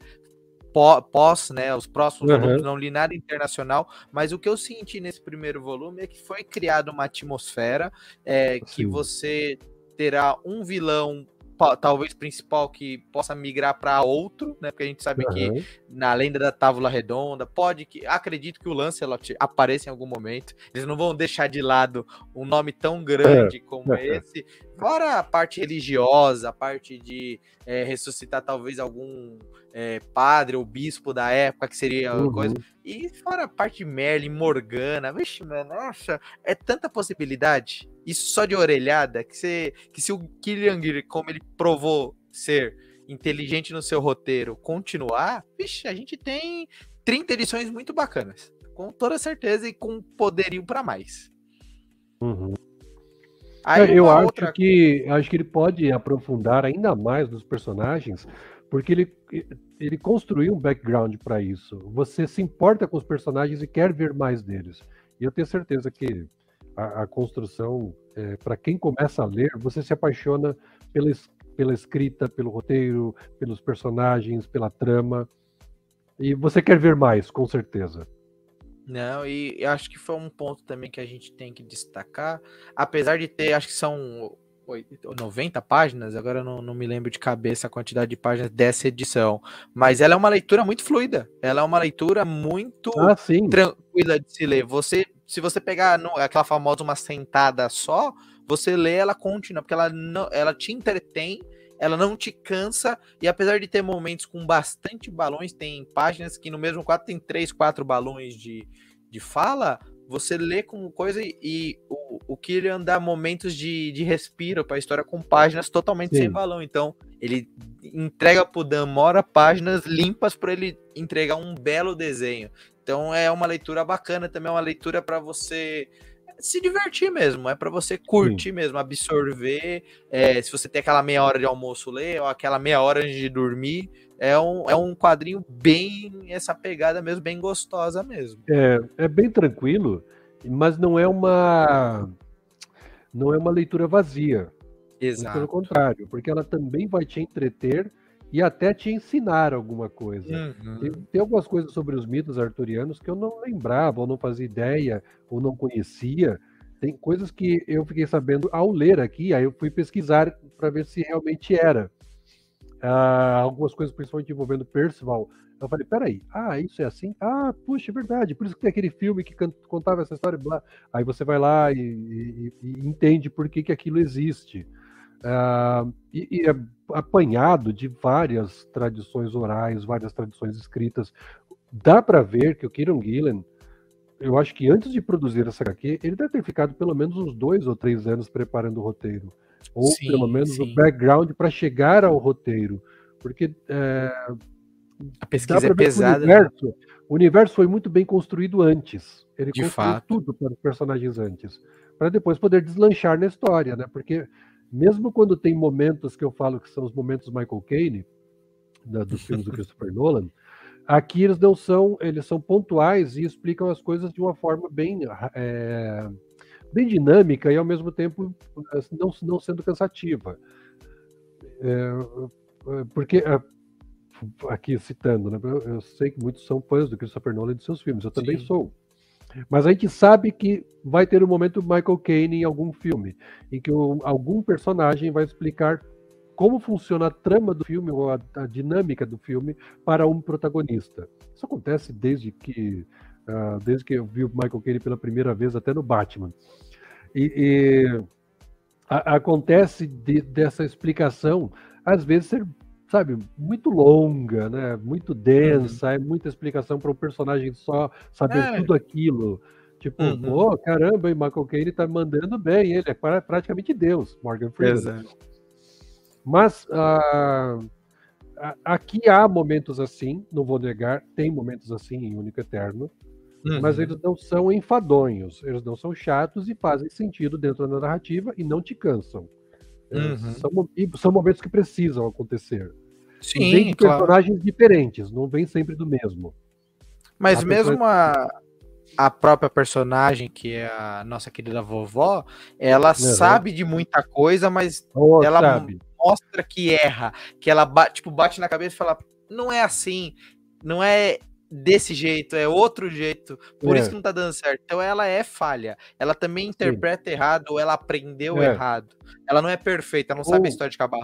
pós, né, os próximos uhum. volumes, não li nada internacional, mas o que eu senti nesse primeiro volume é que foi criada uma atmosfera é, que você terá um vilão talvez principal que possa migrar para outro, né? Porque a gente sabe uhum. que na lenda da Távola Redonda pode que acredito que o Lancelot apareça em algum momento. Eles não vão deixar de lado um nome tão grande é. como [laughs] esse. Fora a parte religiosa, a parte de é, ressuscitar talvez algum é, padre ou bispo da época, que seria uhum. coisa. E fora a parte de Merlin, Morgana, vixe, mano, nossa, é tanta possibilidade isso só de orelhada, que, você, que se o Killian como ele provou ser inteligente no seu roteiro, continuar, vixe, a gente tem 30 edições muito bacanas. Com toda certeza e com poderio para mais. Uhum. Aí, é, eu acho outra... que acho que ele pode aprofundar ainda mais nos personagens, porque ele, ele construiu um background para isso. Você se importa com os personagens e quer ver mais deles. E eu tenho certeza que a, a construção, é, para quem começa a ler, você se apaixona pela, pela escrita, pelo roteiro, pelos personagens, pela trama. E você quer ver mais, com certeza. Não, e acho que foi um ponto também que a gente tem que destacar. Apesar de ter, acho que são 90 páginas, agora não, não me lembro de cabeça a quantidade de páginas dessa edição. Mas ela é uma leitura muito fluida. Ela é uma leitura muito ah, tranquila de se ler. Você se você pegar no, aquela famosa uma sentada só, você lê ela contínua, porque ela, não, ela te entretém, ela não te cansa, e apesar de ter momentos com bastante balões, tem páginas que no mesmo quadro tem três, quatro balões de, de fala, você lê com coisa e, e o, o Killian dá momentos de, de respiro para a história com páginas totalmente Sim. sem balão. Então, ele entrega pro Dan Mora páginas limpas para ele entregar um belo desenho. Então é uma leitura bacana, também é uma leitura para você se divertir mesmo, é para você curtir Sim. mesmo, absorver. É, se você tem aquela meia hora de almoço, ler, ou aquela meia hora antes de dormir, é um, é um quadrinho bem essa pegada mesmo, bem gostosa mesmo. É, é bem tranquilo, mas não é uma não é uma leitura vazia. Exato. Pelo contrário, porque ela também vai te entreter e até te ensinar alguma coisa. Uhum. Tem, tem, algumas coisas sobre os mitos arturianos que eu não lembrava, ou não fazia ideia, ou não conhecia. Tem coisas que eu fiquei sabendo ao ler aqui, aí eu fui pesquisar para ver se realmente era. Ah, algumas coisas, principalmente envolvendo Percival. Eu falei, peraí, ah, isso é assim? Ah, puxa, é verdade, por isso que tem aquele filme que contava essa história. Blá. Aí você vai lá e, e, e entende por que, que aquilo existe. Uh, e, e, é apanhado de várias tradições orais, várias tradições escritas. Dá para ver que o Kieron Gillen, eu acho que antes de produzir essa HQ, ele deve ter ficado pelo menos uns dois ou três anos preparando o roteiro. Ou sim, pelo menos sim. o background para chegar ao roteiro. Porque é, a pesquisa é pesada. O universo, o universo, foi muito bem construído antes. Ele de construiu fato. tudo para os personagens antes. Para depois poder deslanchar na história, né? Porque mesmo quando tem momentos que eu falo que são os momentos Michael Caine, da, dos filmes do Christopher [laughs] Nolan, aqui eles não são, eles são pontuais e explicam as coisas de uma forma bem, é, bem dinâmica e ao mesmo tempo não, não sendo cansativa. É, porque aqui citando, né, eu, eu, sei que muitos são fãs do Christopher Nolan e de seus filmes, eu também Sim. sou. Mas a gente sabe que vai ter um momento Michael Caine em algum filme, em que algum personagem vai explicar como funciona a trama do filme ou a, a dinâmica do filme para um protagonista. Isso acontece desde que uh, desde que eu vi o Michael Caine pela primeira vez, até no Batman. E, e a, acontece de, dessa explicação, às vezes ser, sabe, muito longa, né? Muito densa, uhum. é muita explicação para um personagem só saber é. tudo aquilo. Tipo, uhum. pô, caramba, e Michael Caine tá mandando bem, ele é praticamente Deus, Morgan Freeman. Exato. Mas uh, aqui há momentos assim, não vou negar, tem momentos assim em Único Eterno, uhum. mas eles não são enfadonhos, eles não são chatos e fazem sentido dentro da narrativa e não te cansam. É, uhum. São, são momentos que precisam acontecer. Sim, vem de claro. personagens diferentes, não vem sempre do mesmo. Mas a mesmo pessoa... a, a própria personagem, que é a nossa querida vovó, ela uhum. sabe de muita coisa, mas oh, ela sabe. mostra que erra, que ela bate, tipo, bate na cabeça e fala, não é assim, não é desse jeito, é outro jeito, por é. isso que não tá dando certo. Então ela é falha, ela também interpreta Sim. errado, ou ela aprendeu é. errado. Ela não é perfeita, ela não ou, sabe a história de cabo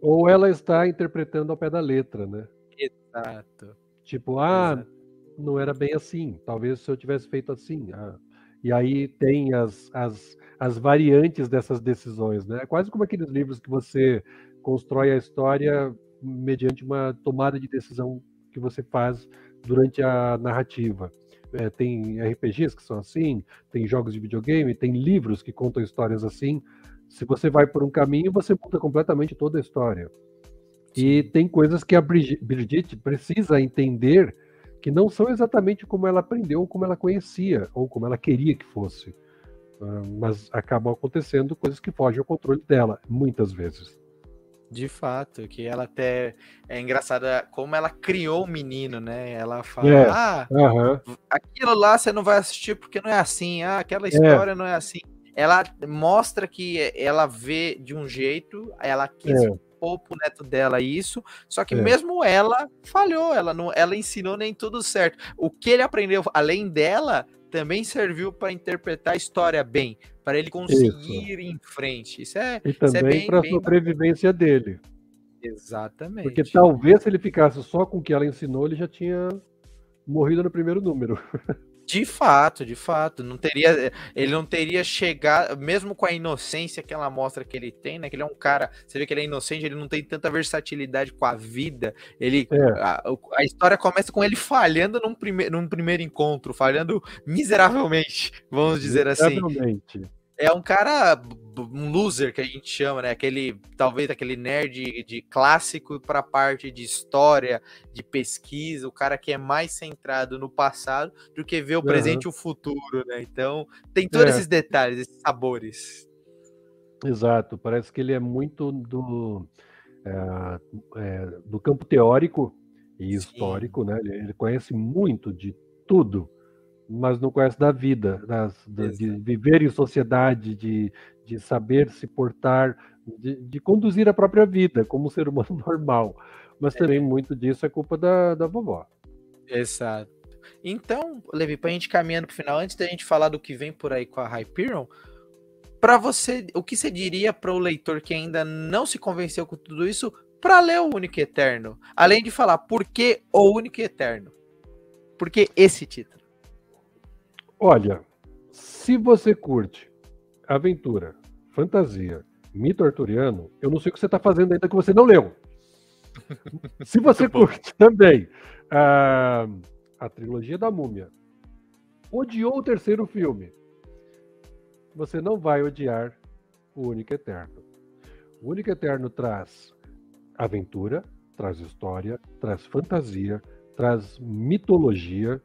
Ou ela está interpretando ao pé da letra, né? Exato. Tipo, ah, Exato. não era bem assim, talvez se eu tivesse feito assim. Ah. E aí tem as, as, as variantes dessas decisões, né? É quase como aqueles livros que você constrói a história mediante uma tomada de decisão que você faz durante a narrativa. É, tem RPGs que são assim, tem jogos de videogame, tem livros que contam histórias assim. Se você vai por um caminho, você muda completamente toda a história. E tem coisas que a Brigitte precisa entender que não são exatamente como ela aprendeu, como ela conhecia, ou como ela queria que fosse. Ah, mas acabam acontecendo coisas que fogem ao controle dela, muitas vezes. De fato, que ela até é engraçada como ela criou o menino, né? Ela fala: é. Ah, uhum. aquilo lá você não vai assistir porque não é assim, ah, aquela é. história não é assim. Ela mostra que ela vê de um jeito, ela quis é. pôr pro neto dela isso, só que é. mesmo ela falhou, ela não, ela ensinou nem tudo certo. O que ele aprendeu além dela também serviu para interpretar a história bem, para ele conseguir isso. ir em frente. Isso é e também é para a sobrevivência dele. Exatamente. Porque talvez se ele ficasse só com o que ela ensinou, ele já tinha morrido no primeiro número. [laughs] De fato, de fato, não teria, ele não teria chegado, mesmo com a inocência que ela mostra que ele tem, né? Que ele é um cara, você vê que ele é inocente, ele não tem tanta versatilidade com a vida. Ele, é. a, a, história começa com ele falhando num, prime, num primeiro encontro, falhando miseravelmente, vamos dizer assim. É um cara, um loser que a gente chama, né? Aquele, talvez aquele nerd de clássico para a parte de história, de pesquisa, o cara que é mais centrado no passado do que ver o uhum. presente e o futuro, né? Então, tem todos é. esses detalhes, esses sabores. Exato, parece que ele é muito do, é, é, do campo teórico e Sim. histórico, né? Ele, ele conhece muito de tudo mas não conhece da vida, das, de viver em sociedade, de, de saber se portar, de, de, conduzir a própria vida como um ser humano [laughs] normal. Mas também é. muito disso é culpa da, da vovó. Exato. Então, Levi, para a gente caminhando para o final, antes da gente falar do que vem por aí com a Hyperion, para você, o que você diria para o leitor que ainda não se convenceu com tudo isso para ler o Único Eterno? Além de falar por que o Único Eterno? Por que esse título? Olha, se você curte aventura, fantasia, mito arturiano, eu não sei o que você está fazendo ainda que você não leu. se [laughs] você curte também a, a trilogia da múmia, odiou o terceiro filme, você não vai odiar o Único Eterno. O Único Eterno traz aventura, traz história, traz fantasia, traz mitologia,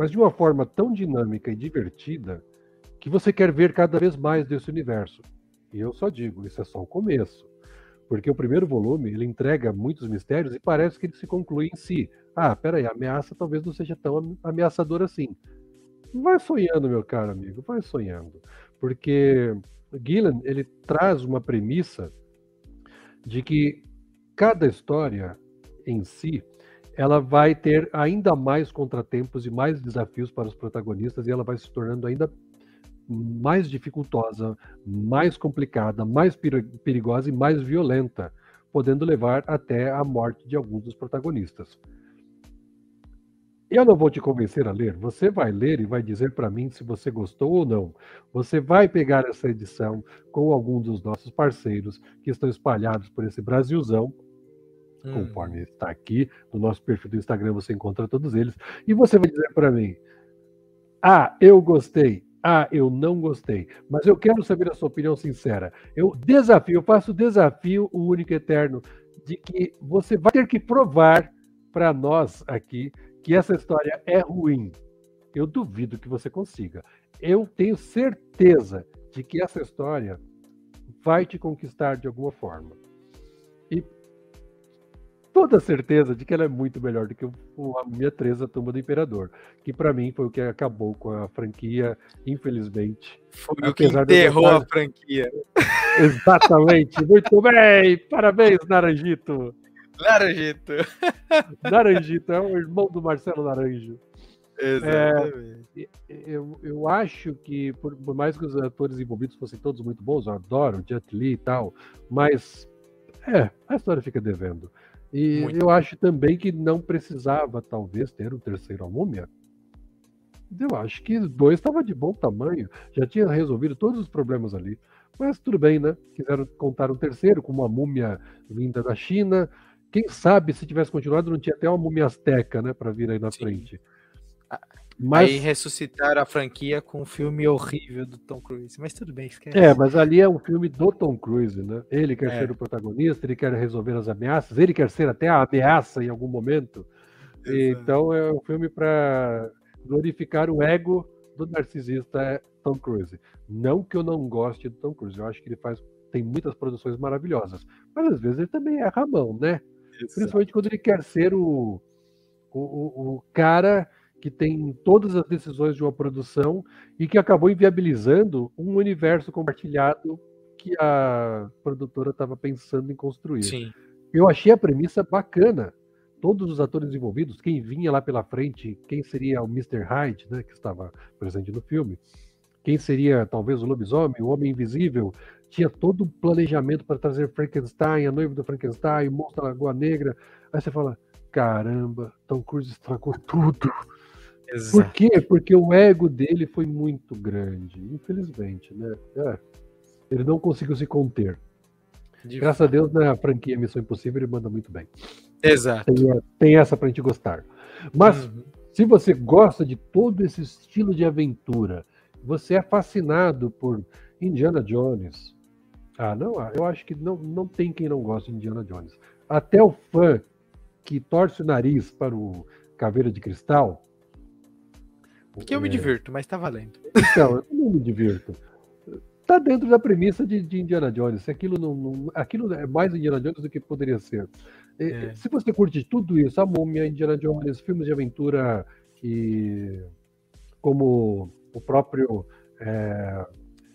mas de uma forma tão dinâmica e divertida que você quer ver cada vez mais desse universo. E eu só digo, isso é só o começo. Porque o primeiro volume, ele entrega muitos mistérios e parece que ele se conclui em si. Ah, peraí, a ameaça talvez não seja tão ameaçadora assim. Vai sonhando, meu caro amigo, vai sonhando. Porque Gillen, ele traz uma premissa de que cada história em si ela vai ter ainda mais contratempos e mais desafios para os protagonistas e ela vai se tornando ainda mais dificultosa, mais complicada, mais perigosa e mais violenta, podendo levar até a morte de alguns dos protagonistas. Eu não vou te convencer a ler. Você vai ler e vai dizer para mim se você gostou ou não. Você vai pegar essa edição com algum dos nossos parceiros que estão espalhados por esse Brasilzão, hum. conforme está aqui no nosso perfil do Instagram, você encontra todos eles, e você vai dizer para mim: "Ah, eu gostei. Ah, eu não gostei. Mas eu quero saber a sua opinião sincera. Eu desafio, eu faço o desafio o único eterno de que você vai ter que provar para nós aqui que essa história é ruim. Eu duvido que você consiga. Eu tenho certeza de que essa história vai te conquistar de alguma forma. E toda certeza de que ela é muito melhor do que a minha 3, a Tumba do Imperador, que para mim foi o que acabou com a franquia, infelizmente. Foi o que enterrou a franquia. [laughs] Exatamente. Muito bem. Parabéns, Naranjito. Naranjito. [laughs] Naranjito, é o irmão do Marcelo Naranjo. Exatamente. É, eu, eu acho que, por, por, mais que os atores envolvidos fossem todos muito bons, eu adoro o Jet Li e tal, mas é, a história fica devendo. E muito eu bom. acho também que não precisava, talvez, ter um terceiro Múmia. Eu acho que dois estava de bom tamanho, já tinha resolvido todos os problemas ali. Mas tudo bem, né? Quiseram contar um terceiro com uma múmia vinda da China, quem sabe se tivesse continuado, não tinha até uma múmia azteca, né, para vir aí na Sim. frente. Mas... Aí ressuscitaram a franquia com um filme horrível do Tom Cruise. Mas tudo bem, esquece. É, mas ali é um filme do Tom Cruise, né? Ele quer é. ser o protagonista, ele quer resolver as ameaças, ele quer ser até a ameaça em algum momento. Então é um filme para glorificar o ego do narcisista é Tom Cruise. Não que eu não goste do Tom Cruise, eu acho que ele faz tem muitas produções maravilhosas, mas às vezes ele também erra a mão, né? Exato. Principalmente quando ele quer ser o, o, o cara que tem todas as decisões de uma produção e que acabou inviabilizando um universo compartilhado que a produtora estava pensando em construir. Sim. Eu achei a premissa bacana. Todos os atores envolvidos, quem vinha lá pela frente, quem seria o Mr. Hyde, né, que estava presente no filme, quem seria talvez o lobisomem, o homem invisível, tinha todo um planejamento para trazer Frankenstein, a noiva do Frankenstein, o monstro da Lagoa Negra. Aí você fala: caramba, Tom Cruise estragou tudo. Exato. Por quê? Porque o ego dele foi muito grande, infelizmente, né? É, ele não conseguiu se conter. De Graças fato. a Deus, na franquia Missão Impossível, ele manda muito bem. Exato. Tem, tem essa pra gente gostar. Mas, uhum. se você gosta de todo esse estilo de aventura, você é fascinado por Indiana Jones, ah, não, eu acho que não, não tem quem não goste de Indiana Jones. Até o fã que torce o nariz para o Caveira de Cristal. Que eu é... me divirto, mas tá valendo. Então, eu não me divirto. Tá dentro da premissa de, de Indiana Jones. Aquilo, não, não, aquilo é mais Indiana Jones do que poderia ser. É. Se você curte tudo isso, a Múmia, Indiana Jones, filmes de aventura e como o próprio é,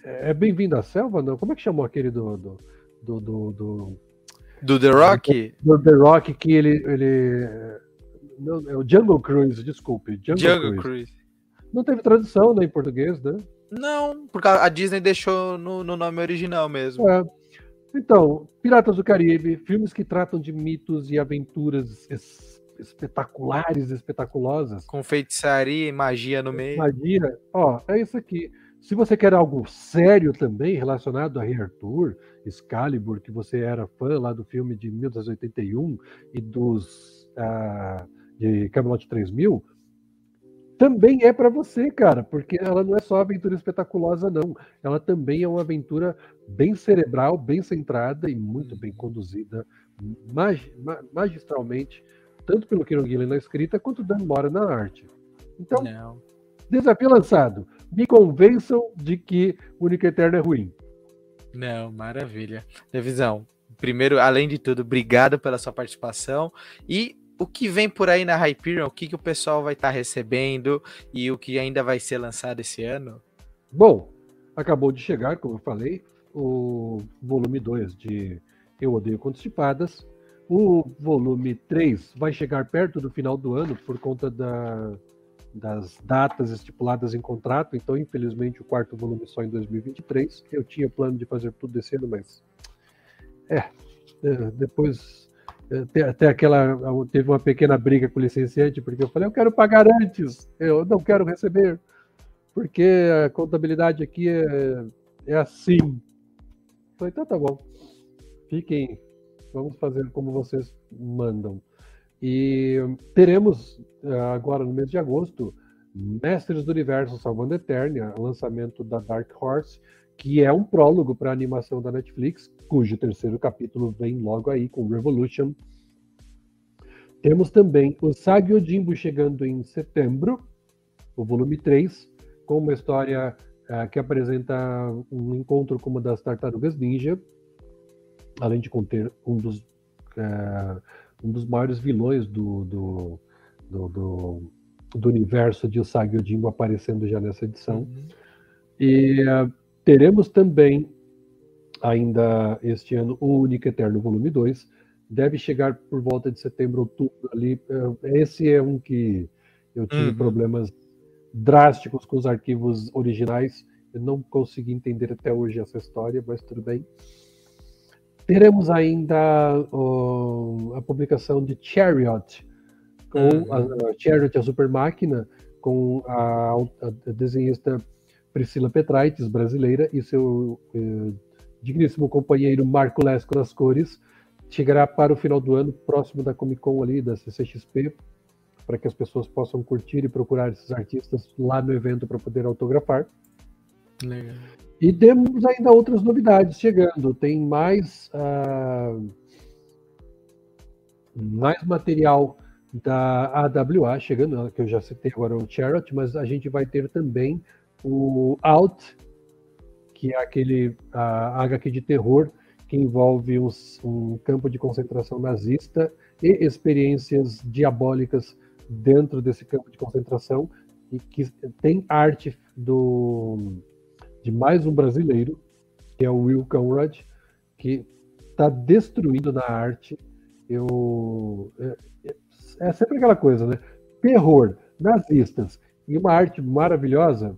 é, é Bem-vindo à Selva, não? Como é que chamou aquele do. do, do, do, do, do The Rock? Do, The Rock, que ele. ele não, é o Jungle Cruise, desculpe. Jungle, Jungle Cruise. Cruise. Não teve tradução né, em português, né? Não, porque a Disney deixou no, no nome original mesmo. É. Então, Piratas do Caribe, filmes que tratam de mitos e aventuras es espetaculares, espetaculosas. Com feitiçaria e magia no meio. Magia, ó, é isso aqui. Se você quer algo sério também relacionado a Rei Arthur, Excalibur, que você era fã lá do filme de 1981 e dos uh, de Camelot 3000, também é para você, cara, porque ela não é só aventura espetaculosa, não. Ela também é uma aventura bem cerebral, bem centrada e muito bem conduzida mag magistralmente, tanto pelo Kieron Gillen na escrita quanto Dan Mora na arte. Então, não. desafio lançado me convençam de que o Único Eterno é ruim. Não, maravilha. Revisão, primeiro, além de tudo, obrigado pela sua participação. E o que vem por aí na Hyperion, o que, que o pessoal vai estar tá recebendo e o que ainda vai ser lançado esse ano? Bom, acabou de chegar, como eu falei, o volume 2 de Eu Odeio Contos. O volume 3 vai chegar perto do final do ano por conta da das datas estipuladas em contrato, então infelizmente o quarto volume só em 2023. Eu tinha plano de fazer tudo esse ano, mas é, é, depois é, até aquela teve uma pequena briga com o licenciante porque eu falei eu quero pagar antes, eu não quero receber porque a contabilidade aqui é, é assim. Falei então tá bom, fiquem, vamos fazer como vocês mandam. E teremos agora no mês de agosto Mestres do Universo Salvando Eternia, lançamento da Dark Horse, que é um prólogo para a animação da Netflix, cujo terceiro capítulo vem logo aí com Revolution. Temos também o Sagyo Jimbo chegando em setembro, o volume 3, com uma história uh, que apresenta um encontro com uma das tartarugas ninja, além de conter um dos, uh, um dos maiores vilões do, do, do, do, do universo de Usagi Ojimbo aparecendo já nessa edição. Uhum. E uh, Teremos também, ainda este ano, o Único Eterno Volume 2. Deve chegar por volta de setembro, outubro ali. É, esse é um que eu tive uhum. problemas drásticos com os arquivos originais. Eu não consegui entender até hoje essa história, mas tudo bem. Teremos ainda a publicação de Chariot, com uhum. a, a Chariot, a super máquina, com a, a desenhista Priscila Petraites, brasileira, e seu eh, digníssimo companheiro Marco Lesco nas cores, chegará para o final do ano, próximo da Comic Con ali, da CCXP, para que as pessoas possam curtir e procurar esses artistas lá no evento para poder autografar. Legal. E temos ainda outras novidades chegando. Tem mais, uh, mais material da AWA chegando, que eu já citei agora o Charlotte, mas a gente vai ter também o Out, que é aquele a HQ de terror que envolve um, um campo de concentração nazista e experiências diabólicas dentro desse campo de concentração e que tem arte do de mais um brasileiro que é o Will Conrad que está destruindo na arte. Eu é, é, é sempre aquela coisa né? Terror nazistas e uma arte maravilhosa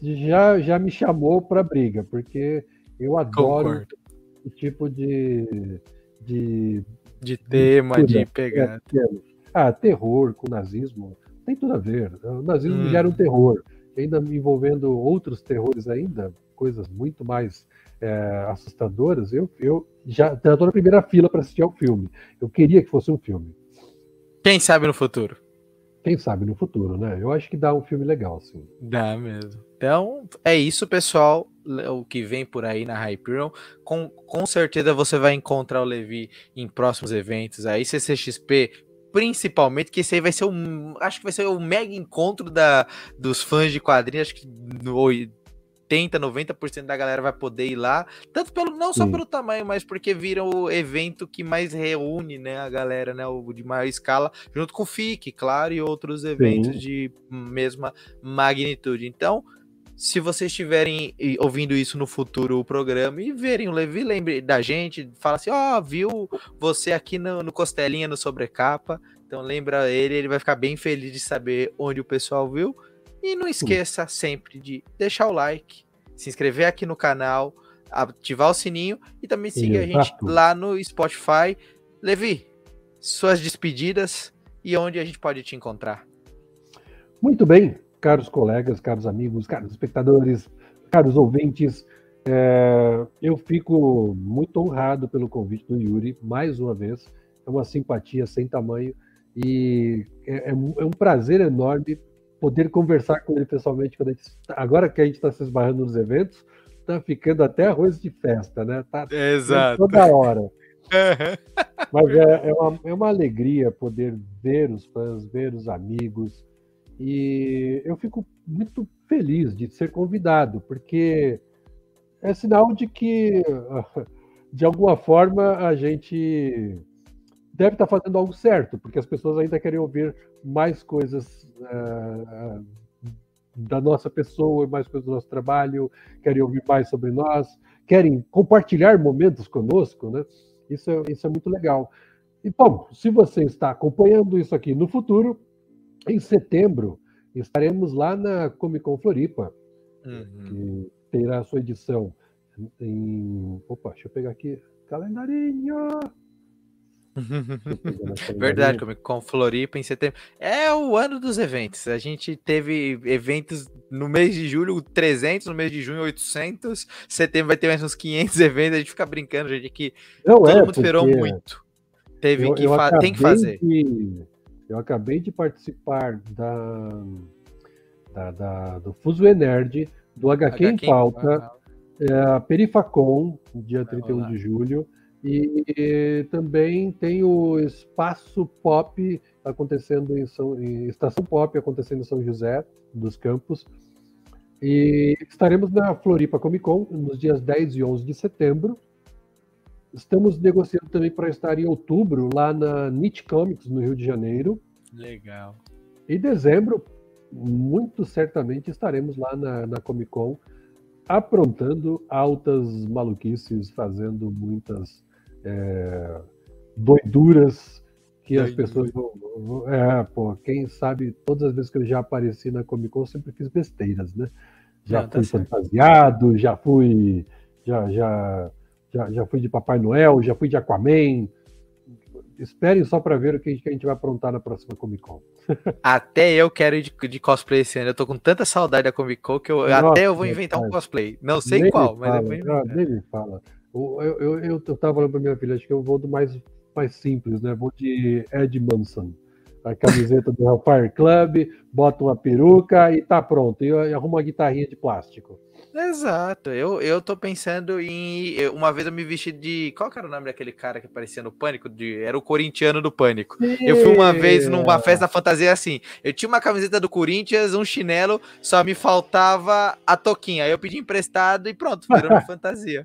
já, já me chamou para briga, porque eu adoro Concordo. o tipo de. de, de tema, de, de pegar. Ah, terror com nazismo tem tudo a ver. O nazismo hum. gera um terror, ainda envolvendo outros terrores ainda, coisas muito mais é, assustadoras. Eu, eu já estou na primeira fila para assistir ao filme. Eu queria que fosse um filme. Quem sabe no futuro? Quem sabe no futuro, né? Eu acho que dá um filme legal, sim. Dá mesmo. Então, é isso, pessoal. O que vem por aí na Hyperion. Com, com certeza você vai encontrar o Levi em próximos eventos aí. CCXP, principalmente, que esse aí vai ser um. Acho que vai ser o mega encontro da, dos fãs de quadrinhos. Acho que no, 80, 90% da galera vai poder ir lá, tanto pelo não só Sim. pelo tamanho, mas porque vira o evento que mais reúne, né, a galera, né, o de maior escala, junto com o FIC, claro, e outros eventos Sim. de mesma magnitude. Então, se vocês estiverem ouvindo isso no futuro, o programa, e verem o Levi, lembre da gente, fala assim, ó, oh, viu você aqui no, no Costelinha, no Sobrecapa, então lembra ele, ele vai ficar bem feliz de saber onde o pessoal viu, e não esqueça sempre de deixar o like, se inscrever aqui no canal, ativar o sininho e também seguir a gente lá no Spotify. Levi, suas despedidas e onde a gente pode te encontrar. Muito bem, caros colegas, caros amigos, caros espectadores, caros ouvintes. É, eu fico muito honrado pelo convite do Yuri, mais uma vez. É uma simpatia sem tamanho e é, é um é prazer enorme poder conversar com ele pessoalmente quando a gente, agora que a gente está se esbarrando nos eventos, tá ficando até arroz de festa, né? Tá Exato. toda hora. [laughs] Mas é, é, uma, é uma alegria poder ver os fãs, ver os amigos. E eu fico muito feliz de ser convidado, porque é sinal de que, [laughs] de alguma forma, a gente deve estar fazendo algo certo, porque as pessoas ainda querem ouvir mais coisas uh, da nossa pessoa, mais coisas do nosso trabalho, querem ouvir mais sobre nós, querem compartilhar momentos conosco, né? Isso é, isso é muito legal. E, bom, se você está acompanhando isso aqui no futuro, em setembro, estaremos lá na Comic Con Floripa, uhum. que terá a sua edição em. Opa, deixa eu pegar aqui. Calendarinho! [laughs] Verdade, Comic Con Floripa em setembro. É o ano dos eventos. A gente teve eventos no mês de julho 300, no mês de junho 800, setembro vai ter mais uns 500 [laughs] eventos. A gente fica brincando, gente, que Não todo é, mundo esperou muito. Teve eu, que eu tem que fazer. De, eu acabei de participar da, da, da do Fuso Nerd, do HQ, em Pauta, é, a Perifacon, dia 31 de julho. E, e, também tem o Espaço Pop acontecendo em São em Estação Pop acontecendo em São José dos Campos. E estaremos na Floripa Comic Con nos dias 10 e 11 de setembro. Estamos negociando também para estar em outubro lá na Nietzsche Comics no Rio de Janeiro. Legal. Em dezembro, muito certamente estaremos lá na, na Comic Con aprontando altas maluquices, fazendo muitas é, doiduras que as pessoas vão. É, pô, quem sabe, todas as vezes que eu já apareci na Comic Con, eu sempre fiz besteiras, né? Já tá fui certo. fantasiado, já fui. Já, já, já, já fui de Papai Noel, já fui de Aquaman. Esperem só para ver o que a gente vai aprontar na próxima Comic Con. [laughs] Até eu quero ir de, de, cosplay esse ano. Eu tô com tanta saudade da Comic Con que eu, Nossa, até eu vou inventar um cosplay. Não sei qual, mas vou inventar. Nem me fala. Eu, eu, eu, eu tava falando pra minha filha, acho que eu vou do mais, mais simples, né? Vou de Ed Manson. A camiseta do Hellfire Club, bota uma peruca e tá pronto. E, e arruma uma guitarrinha de plástico. Exato. Eu, eu tô pensando em. Uma vez eu me vesti de. Qual que era o nome daquele cara que aparecia no Pânico? De... Era o corintiano do Pânico. Eu fui uma vez numa festa fantasia assim. Eu tinha uma camiseta do Corinthians, um chinelo, só me faltava a toquinha. Aí eu pedi emprestado e pronto, virou uma [laughs] fantasia.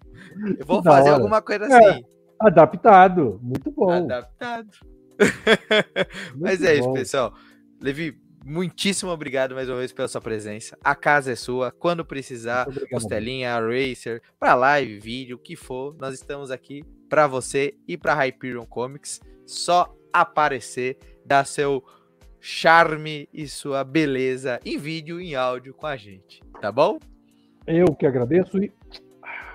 Eu vou fazer alguma coisa é, assim. adaptado. Muito bom. Adaptado. [laughs] Mas é bom. isso, pessoal. Levi, muitíssimo obrigado mais uma vez pela sua presença. A casa é sua. Quando precisar, Costelinha, Racer, para live, vídeo, o que for, nós estamos aqui para você e para Hyperion Comics. Só aparecer, dar seu charme e sua beleza em vídeo e em áudio com a gente, tá bom? Eu que agradeço e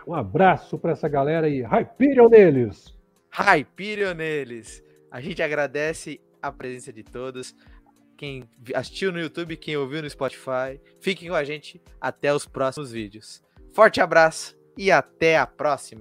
um abraço para essa galera e Hyperion neles! Hyperion neles! A gente agradece a presença de todos quem assistiu no YouTube, quem ouviu no Spotify. Fiquem com a gente até os próximos vídeos. Forte abraço e até a próxima.